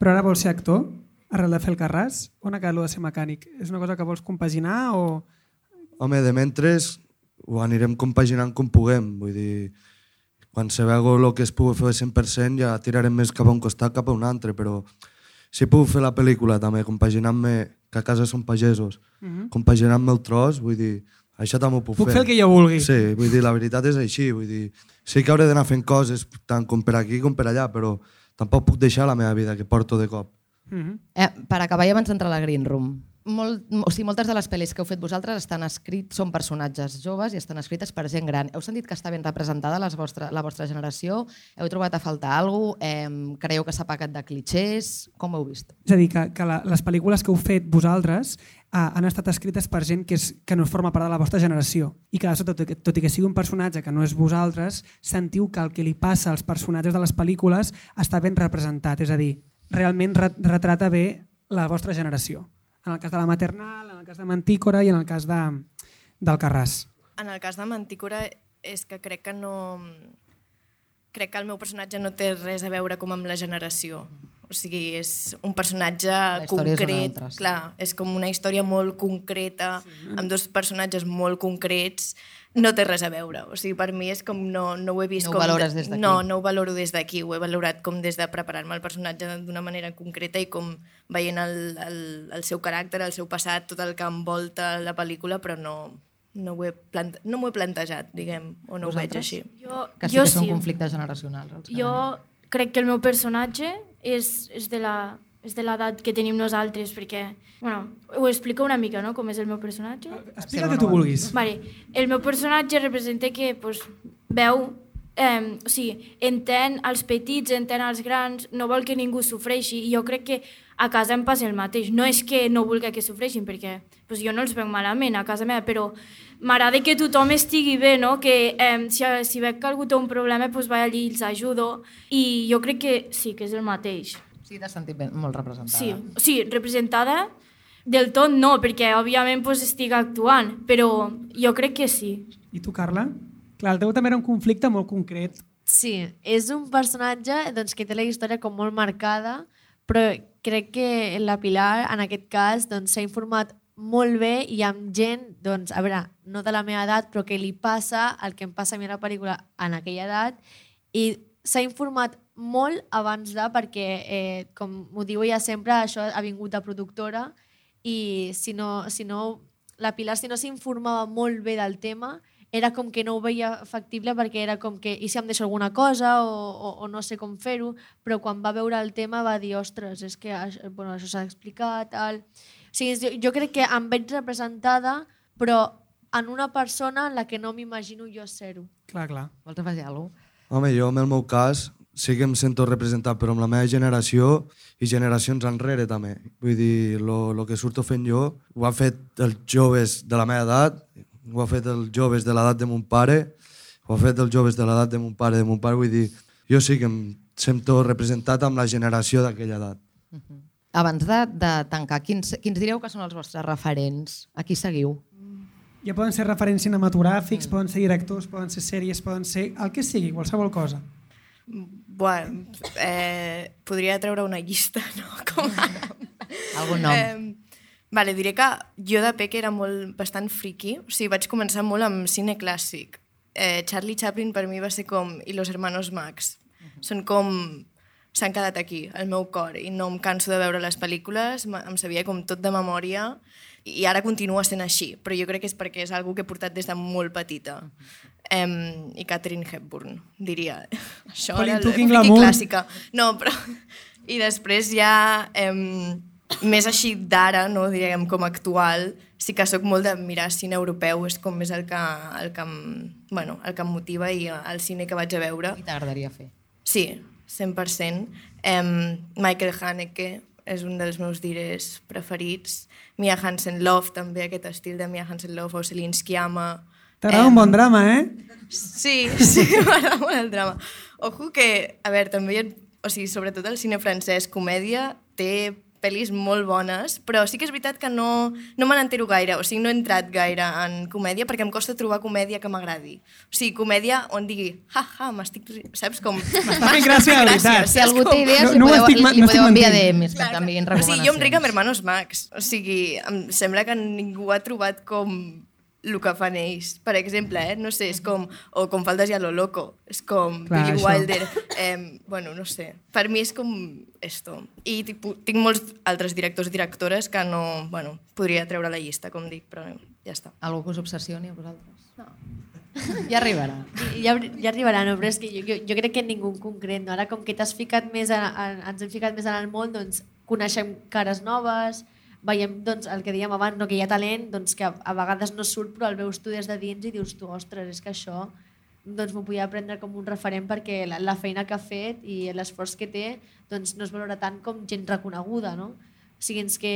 però ara vols ser actor, arrel de fer el Carràs? On ha quedat de ser mecànic? És una cosa que vols compaginar o...? Home, de mentres ho anirem compaginant com puguem. Vull dir, quan se veu el que es pugui fer 100% ja tirarem més cap a un costat cap a un altre, però si puc fer la pel·lícula també, compaginant-me, que a casa són pagesos, Mhm. compaginant-me el tros, vull dir, això també ho puc, Puc fer. fer el que jo vulgui. Sí, vull dir, la veritat és així, vull dir, sí que hauré d'anar fent coses tant com per aquí com per allà, però tampoc puc deixar la meva vida que porto de cop. Mhm. Eh, per acabar, i abans d'entrar a la Green Room, molt, o sigui, moltes de les pel·lis que heu fet vosaltres estan escrits, són personatges joves i estan escrites per gent gran. Heu sentit que està ben representada les vostra, la vostra generació? Heu trobat a faltar alguna cosa? Eh, creieu que s'ha pagat de clichés? Com ho heu vist? És a dir, que, que la, les pel·lícules que heu fet vosaltres han estat escrites per gent que, és, que no forma part de la vostra generació i que, tot, i que- tot i que sigui un personatge que no és vosaltres, sentiu que el que li passa als personatges de les pel·lícules està ben representat, és a dir, realment re retrata bé la vostra generació. En el cas de la maternal, en el cas de Mantícora i en el cas de, del Carràs. En el cas de Mantícora és que crec que no... Crec que el meu personatge no té res a veure com amb la generació. O sigui, és un personatge és concret. altra, sí. Clar, és com una història molt concreta, sí. amb dos personatges molt concrets. No té res a veure. O sigui, per mi és com no, no ho he vist No ho com... valores des d'aquí. No, no ho valoro des d'aquí. Ho he valorat com des de preparar-me el personatge d'una manera concreta i com veient el, el, el seu caràcter, el seu passat, tot el que envolta la pel·lícula, però no, no ho he, plante no m'ho he plantejat, diguem, o no ho veig Vosaltres? així. Jo, Que sí jo que són sí. conflictes generacionals. Jo crec que el meu personatge és, és de la és de l'edat que tenim nosaltres, perquè, bueno, ho explico una mica, no?, com és el meu personatge. Explica que tu vulguis. Vale. El meu personatge representa que pues, veu, eh, o sigui, entén els petits, entén els grans, no vol que ningú sofreixi, i jo crec que a casa em passa el mateix. No és que no vulgui que sofreixin, perquè pues, jo no els veig malament a casa meva, però m'agrada que tothom estigui bé, no? que eh, si, si veig que algú té un problema, pues, vaig allí i els ajudo, i jo crec que sí, que és el mateix. Sí, t'has sentit ben, molt representada. Sí, sigui, representada del tot no, perquè òbviament pues, estic actuant, però jo crec que sí. I tu, Carla? Clar, el teu també era un conflicte molt concret. Sí, és un personatge doncs, que té la història com molt marcada, però crec que la Pilar, en aquest cas, doncs, s'ha informat molt bé i amb gent, doncs, a veure, no de la meva edat, però que li passa el que em passa a mi a la pel·lícula en aquella edat. I s'ha informat molt abans de, perquè, eh, com m'ho diu ella sempre, això ha vingut de productora i si no, si no la Pilar, si no s'informava molt bé del tema, era com que no ho veia factible perquè era com que i si em deixo alguna cosa o, o, o no sé com fer-ho, però quan va veure el tema va dir, ostres, és que això, bueno, això s'ha explicat, tal... O sigui, jo, jo crec que em veig representada, però en una persona en la que no m'imagino jo ser-ho. Clar, clar. Vols afegir alguna cosa? Home, jo, en el meu cas, sí que em sento representat, però amb la meva generació i generacions enrere també. Vull dir, el que surto fent jo ho han fet els joves de la meva edat, ho ha fet els joves de l'edat de mon pare, ho ha fet els joves de l'edat de mon pare, de mon pare, vull dir, jo sí que em sento representat amb la generació d'aquella edat. Abans de, de tancar, quins, quins direu que són els vostres referents? A qui seguiu? Ja poden ser referents cinematogràfics, poden ser directors, poden ser sèries, poden ser el que sigui, qualsevol cosa. Buah, eh, podria treure una llista, *laughs* no? Com... Algun nom. Eh, vale, diré que jo de peque era molt, bastant friki, o sigui, vaig començar molt amb cine clàssic. Eh, Charlie Chaplin per mi va ser com i los hermanos Max. Són com s'han quedat aquí, al meu cor, i no em canso de veure les pel·lícules, em sabia com tot de memòria, i ara continua sent així, però jo crec que és perquè és algo que he portat des de molt petita. Em, I Catherine Hepburn, diria. *laughs* Això Colin era la clàssica. No, però... *laughs* I després ja, em, més així d'ara, no, diguem, com actual, sí que sóc molt de mirar cine europeu, és com més el que, el que, em, bueno, el que em motiva i el cine que vaig a veure. I t'agradaria fer? Sí, 100%. Em, Michael Haneke és un dels meus dires preferits. Mia Hansen-Love, també, aquest estil de Mia Hansen-Love o Celine Sciamma. T'agrada un bon drama, eh? Sí, *laughs* sí, m'agrada molt el drama. Ojo que, a veure, també, hi ha- o sigui, sobretot el cine francès, comèdia, té pel·lis molt bones, però sí que és veritat que no, no me n'entero gaire, o sigui, no he entrat gaire en comèdia perquè em costa trobar comèdia que m'agradi. O sigui, comèdia on digui, ha, ha, m'estic... ri-", Saps com... M'està fent gràcia, de veritat. Si algú té idees, No- no podeu, estic li no podeu enviar. DMs que t'enviïn O sigui, jo em ric recomanacions. amb Hermanos Max. O sigui, em sembla que ningú ha trobat com el que fan ells. Per exemple, eh? no sé, és com... O com faltes ja lo loco. És com Clar, Billy això. Wilder. Eh, bueno, no sé. Per mi és com esto. I tipo, tinc molts altres directors i directores que no... Bueno, podria treure la llista, com dic, però ja està. Algú que us obsessioni a vosaltres? No. *laughs* Ja arribarà. Ja, ja arribarà, no? però és que jo, jo, jo crec que ningú en concret. No? Ara, com que t'has ficat més en, en, ens hem ficat més en el món, doncs coneixem cares noves, veiem doncs, el que dèiem abans, no? que hi ha talent doncs, que a, vegades no surt, però el veus tu des de dins i dius tu, ostres, és que això doncs m'ho podia prendre com un referent perquè la, la feina que ha fet i l'esforç que té doncs no es valora tant com gent reconeguda, no? O sigui, és que,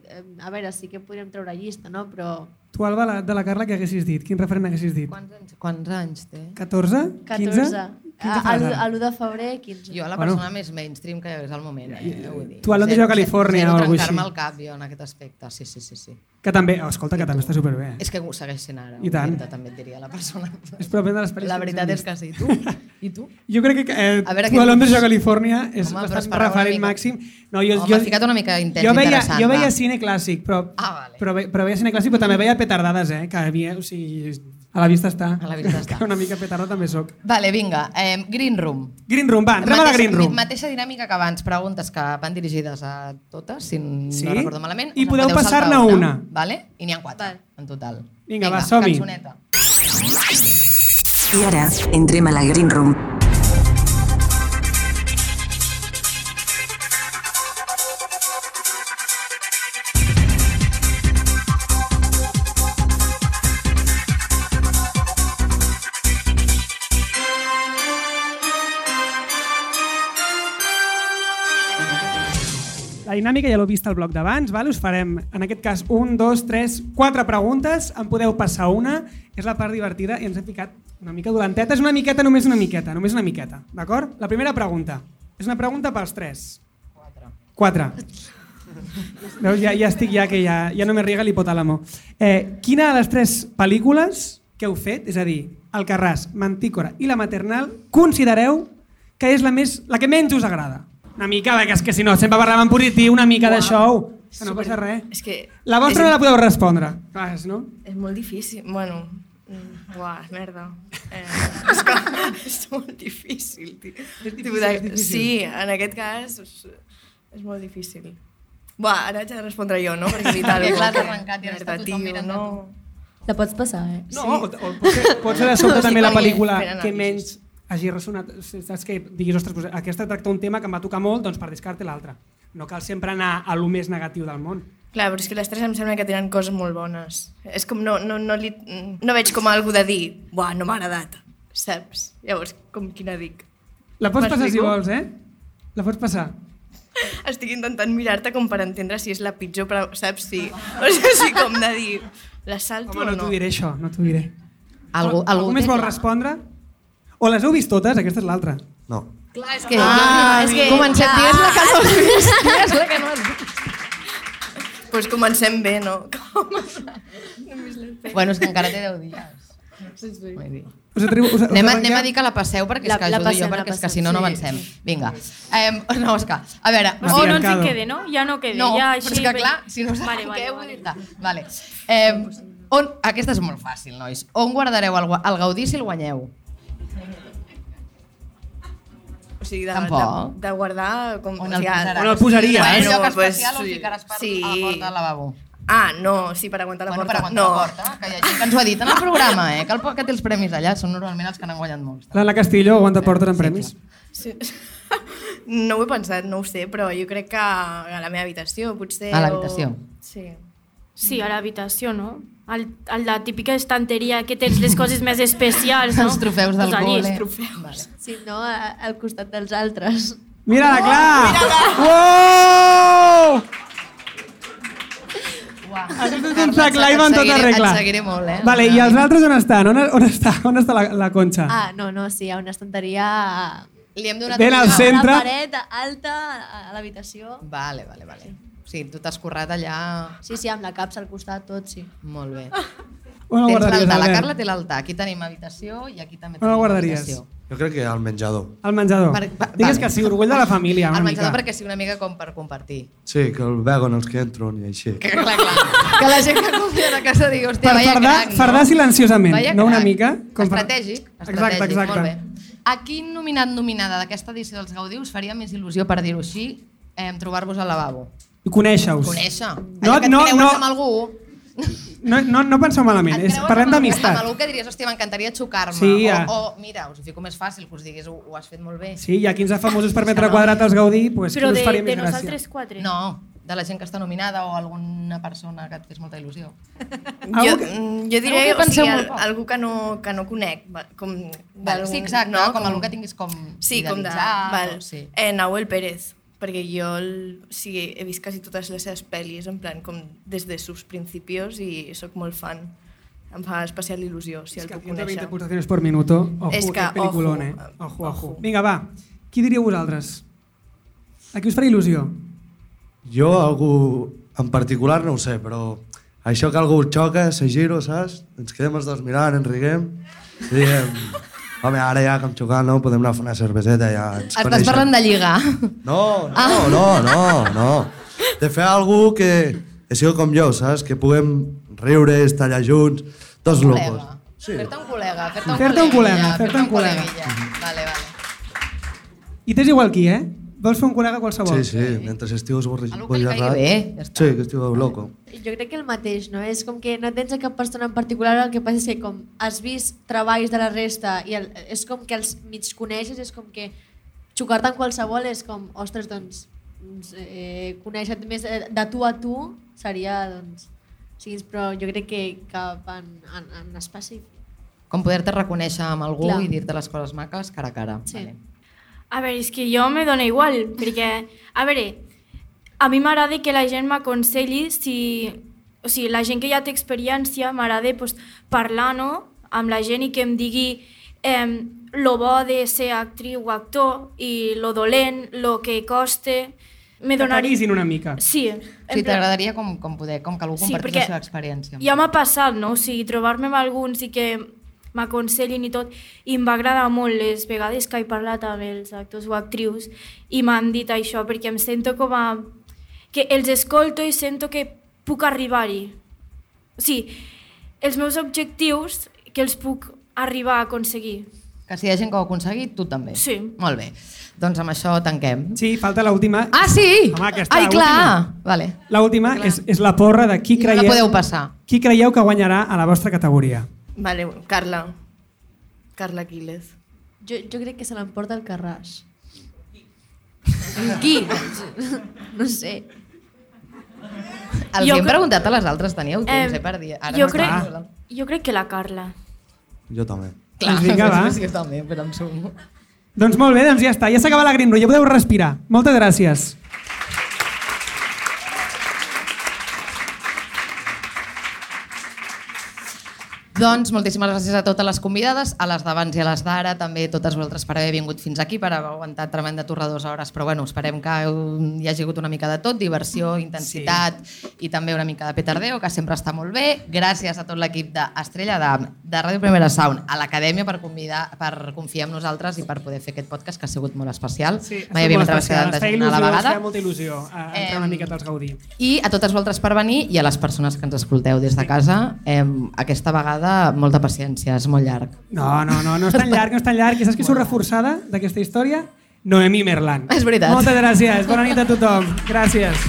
eh, a veure, sí que podríem treure llista, no? però Tu, Alba, la, de la Carla, què haguessis dit? Quin referent haguessis dit? Quants anys, quants anys té? 14? 15? 14. 15 A, a, ara. a l'1 de febrer, 15. Jo, la Bueno. persona més mainstream que hi hagués al moment, eh? Vull dir. Tu a Londres o a Califòrnia o alguna cosa trencar-me així. el cap jo en aquest aspecte, sí, sí, sí. sí. Que també, oh, escolta, que també està superbé. És que ho segueix sent ara. I tant. Humilde, també et diria la persona. És propi de l'experiència La que veritat és que sí. Tu? *laughs* I tu? Jo crec que eh, A veure tu a Londres o a Califòrnia és Home, bastant referent mica. màxim. No, jo, Home, jo, ficat una mica intens jo veia, interessant, jo veia va. cine clàssic, però, Ah, vale. però, però veia cine clàssic, però també veia petardades, eh? Que havia, o sigui, a la vista està. A la vista està. *laughs* Que una mica petarda també sóc. Vale, vinga. Eh, Green Room. Green Room, va, entrem a la Green Room. Mateixa dinàmica que abans, preguntes que van dirigides a totes, si Sí? no recordo malament. I podeu saltar passar-ne una. Vale? I n'hi ha quatre, en total. Vinga, va, som-hi. I ara entrem a la Green Room. La dinàmica ja l'heu vist al bloc d'abans, val? us farem, en aquest cas, un, dos, tres, quatre preguntes, en podeu passar una, és la part divertida i ens hem ficat una mica dolenteta, és una miqueta, només una miqueta, només una miqueta, d'acord? La primera pregunta, és una pregunta pels tres. Quatre. Quatre. Veus, ja, ja estic ja que ja, ja no me riega l'hipotàlamo. Eh, quina de les tres pel·lícules que heu fet, és a dir, Alcarràs, Mantícora i La Maternal, considereu que és la, més, la que menys us agrada? Una mica, perquè és que si no, sempre parlem en positiu, una mica de show. Que no passa res. És que... La vostra és, no la podeu respondre. Clar, és, no? És molt difícil. Bueno, mm, uah, merda. Eh, *laughs* és, que, *laughs* és molt difícil, tio. És difícil, és difícil. Sí, en aquest cas és, és molt difícil. Buah, ara haig de respondre jo, no? Perquè evitar Perquè clar, *laughs* t'ha arrencat i ara està tothom mirant no. La pots passar, eh? No, o, o pot, ser, pot ser de sobte Sí, també la pel·lícula que menys hagi ressonat. Saps que diguis, ostres, doncs aquesta tracta un tema que em va tocar molt, doncs per descarte l'altra. No cal sempre anar a lo més negatiu del món. Clar, però és que les tres em sembla que tenen coses molt bones. És com no, no, no, li, no veig com algú de dir buah, no m'ha agradat, saps? Llavors, com quina dic? La pots passar si vols, eh? La pots passar. Estic intentant mirar-te com per entendre si és la pitjor, però saps? Sí. O sigui, sí, com de dir, la salto Home, no o t'ho no? diré això, no t'ho diré. Algú, Algú algú més vol respondre? O les heu vist totes? Aquesta és l'altra. No. Clar, és que... Ah, és que comencem, digues la que no has vist, digues la que no has vist. Doncs pues comencem bé, no? Com? Bueno, és que encara té 10 dies. Sí, sí. Vull dir. Us atribu, us, Anem a, anem a dir que la passeu perquè és La- que la ajudo passem, jo, perquè és que si no, no sí. avancem. Vinga. Eh, no, Òscar, a veure... Hòstia, O no ens en quede, no? Ja no quede. No, ja però així... és que clar, si no us Vale, vale, vale. vale. vale. Eh, on, aquesta és molt fàcil, nois. On guardareu el, el Gaudí si el guanyeu? O sigui, de, Tampoc. de, de guardar... Com, On o el sigui, posaràs? On el un Bueno, lloc pues, especial o el sí. ficaràs per, Sí. a la porta del lavabo? Ah, no, sí, per aguantar la bueno, porta. per aguantar no. la porta, que hi ha gent que ens ho ha dit en el programa, eh? que el que té els premis allà són normalment els que n'han guanyat molts. L'Anna Castillo aguanta portes en premis. Sí. *laughs* No ho he pensat, no ho sé, però jo crec que a la meva habitació, potser... A l'habitació. O... Sí. Sí, a l'habitació, no? Al, a la típica estanteria que tens les coses més especials, no? *laughs* Els trofeus del Pues allí, col·le. els trofeus. Vale. Si no, a- al costat dels altres. Mira-la, clar! Uou! Has fet un sac live en tota regla. Et seguiré molt, eh? Vale, i els altres on estan? On, on està, on està la, la conxa? Ah, no, no, sí, ha una estanteria Li hem donat Ben al centre. a la paret alta a a l'habitació. Vale, vale, vale. O sigui, tu t'has currat allà... Sí, sí, amb la capsa al costat, tot, sí. Molt bé. On el Tens guardaries, la? Carla té l'altar. Aquí tenim habitació i aquí també tenim guardaries? habitació. Jo crec que al menjador. Al menjador. Per- va- Digues vale. que sí, orgull de la família, Al menjador mica. perquè sigui una mica com per compartir. Sí, que el veuen els que entren i així. Que, clar, clar. que la gent que confia a casa digui, hòstia, Per vaya fardar, crac, no? fardar silenciosament, Vaya no una mica. Com per- Estratègic, Exacte, estratègic, exacte. molt bé. A quin nominat nominada d'aquesta edició dels Gaudí us faria més il·lusió, per dir-ho així, eh, trobar-vos al lavabo? I conèixer-us. Conèixer. No, Allò que et no, creues no. amb algú, No, no, no penseu malament, és, parlem d'amistat. Amb algú que diries, hòstia, m'encantaria xocar-me. Sí, o, ja. o, mira, us ho fico més fàcil, que us diguis, ho, ho has fet molt bé. Sí, hi ha 15 famosos per metre quadrat als Gaudí, pues, Però qui us de, faria de més gràcia? nosaltres quatre. No, de la gent que està nominada o alguna persona que et fes molta il·lusió. *laughs* Jo, mm, jo diré Algú que o penseu sigui, al, poc. algú que no, que no conec, com Vale, sí, exacte, no? com algú que tinguis com sí, com de, val. o sí. eh, Nahuel Pérez, perquè jo el, o sigui, he vist quasi totes les seves pel·lis, en plan, com des de sus principios i sóc molt fan. Em fa especial il·lusió, si el puc 120 conèixer. pulsaciones por minuto. Ojo, És que, aquest peliculón, eh? ojo, Ojo, ojo. Vinga, va. Qui diríeu vosaltres? A qui us faria il·lusió? Jo, algú en particular no ho sé, però això que algú xoca, se giro, saps? Ens quedem els dos mirant, ens riguem i diem, home, ara ja que hem xocat, no? Podem anar a fer una cerveseta, ja ens Estàs parlant de lligar. No, no, no, no, no. De fer algú que, que sigui com jo, saps? Que puguem riure, estar allà junts, tots locos. Sí. Fer-te un col·lega, fer-te un Fer-te un col·lega, fer-te un col·lega. col·leguilla. Vale, vale. I t'és igual qui, eh? Vols fer un col·lega qualsevol? Sí, sí, mentre estigues borri- Algú que li caigui bé, ja Sí, que estigueu loco. Jo crec que el mateix, no? És com que no tens a cap persona en particular, el que passa és que com has vist treballs de la resta i el, és com que els mig coneixes, és com que xocar-te amb qualsevol és com, ostres, doncs, doncs eh, conèixer més de, de tu a tu seria, doncs, sí, però jo crec que cap en, en, en específic. Com poder-te reconèixer amb algú Clar. i dir-te les coses maques cara a cara. Sí. Vale. A veure, és que jo me dóna igual, perquè, a veure, a mi m'agrada que la gent m'aconselli si... O sigui, la gent que ja té experiència, m'agrada pues, parlar no? amb la gent i que em digui eh, lo bo de ser actriu o actor i lo dolent, lo que costa... Me Que donaria... t'avisin una mica. Sí. Sí, plan- t'agradaria com, com poder, com que algú Sí, compartís la seva experiència. Ja m'ha passat, no? O sigui, trobar-me amb alguns i que m'aconsellin i tot, i em va agradar molt les vegades que he parlat amb els actors o actrius i m'han dit això, perquè em sento com a... que els escolto i sento que puc arribar-hi. O sigui, els meus objectius que els puc arribar a aconseguir. Que si hi ha gent que ho ha aconseguit, tu també. Sí. Molt bé. Doncs amb això tanquem. Sí, falta l'última. Ah, sí? Home, aquesta, Ai, clar. l'última. Vale. L'última és, és la porra de qui I no la creieu, podeu passar. qui creieu que guanyarà a la vostra categoria. Vale, Carla. Carla Quílez. Jo, jo crec que se l'emporta el Carràs. Qui? No sé. Els Jo hem cre- preguntat a les altres, teníeu temps, eh, per dir. Ara jo, no crec, jo crec que la Carla. Jo també. Clar, Doncs vinga, va. Sí, jo també, però em sumo. Doncs molt bé, doncs ja està, ja s'acaba la Green Room, ja podeu respirar. Moltes gràcies. Doncs moltíssimes gràcies a totes les convidades, a les d'abans i a les d'ara, també totes vosaltres per haver vingut fins aquí, per haver aguantat tremenda torra dues hores, però bueno, esperem que hi hagi hagut una mica de tot, diversió, intensitat sí. i també una mica de petardeo, que sempre està molt bé. Gràcies a tot l'equip d'Estrella de, de Ràdio Primera Sound, a l'Acadèmia per, convidar, per confiar en nosaltres i per poder fer aquest podcast, que ha sigut molt especial. Sí, Mai havíem de feia gent a la ens vegada. feia molta il·lusió a entrar Em, una miqueta als Gaudí. I a totes vosaltres per venir i a les persones que ens escolteu des de casa, eh, aquesta vegada molta paciència, és molt llarg. No, no, no, no és tan llarg, no és tan llarg. I saps qui surt reforçada d'aquesta història? Noemí Merlan. És veritat. Moltes gràcies. Bona nit a tothom. Gràcies.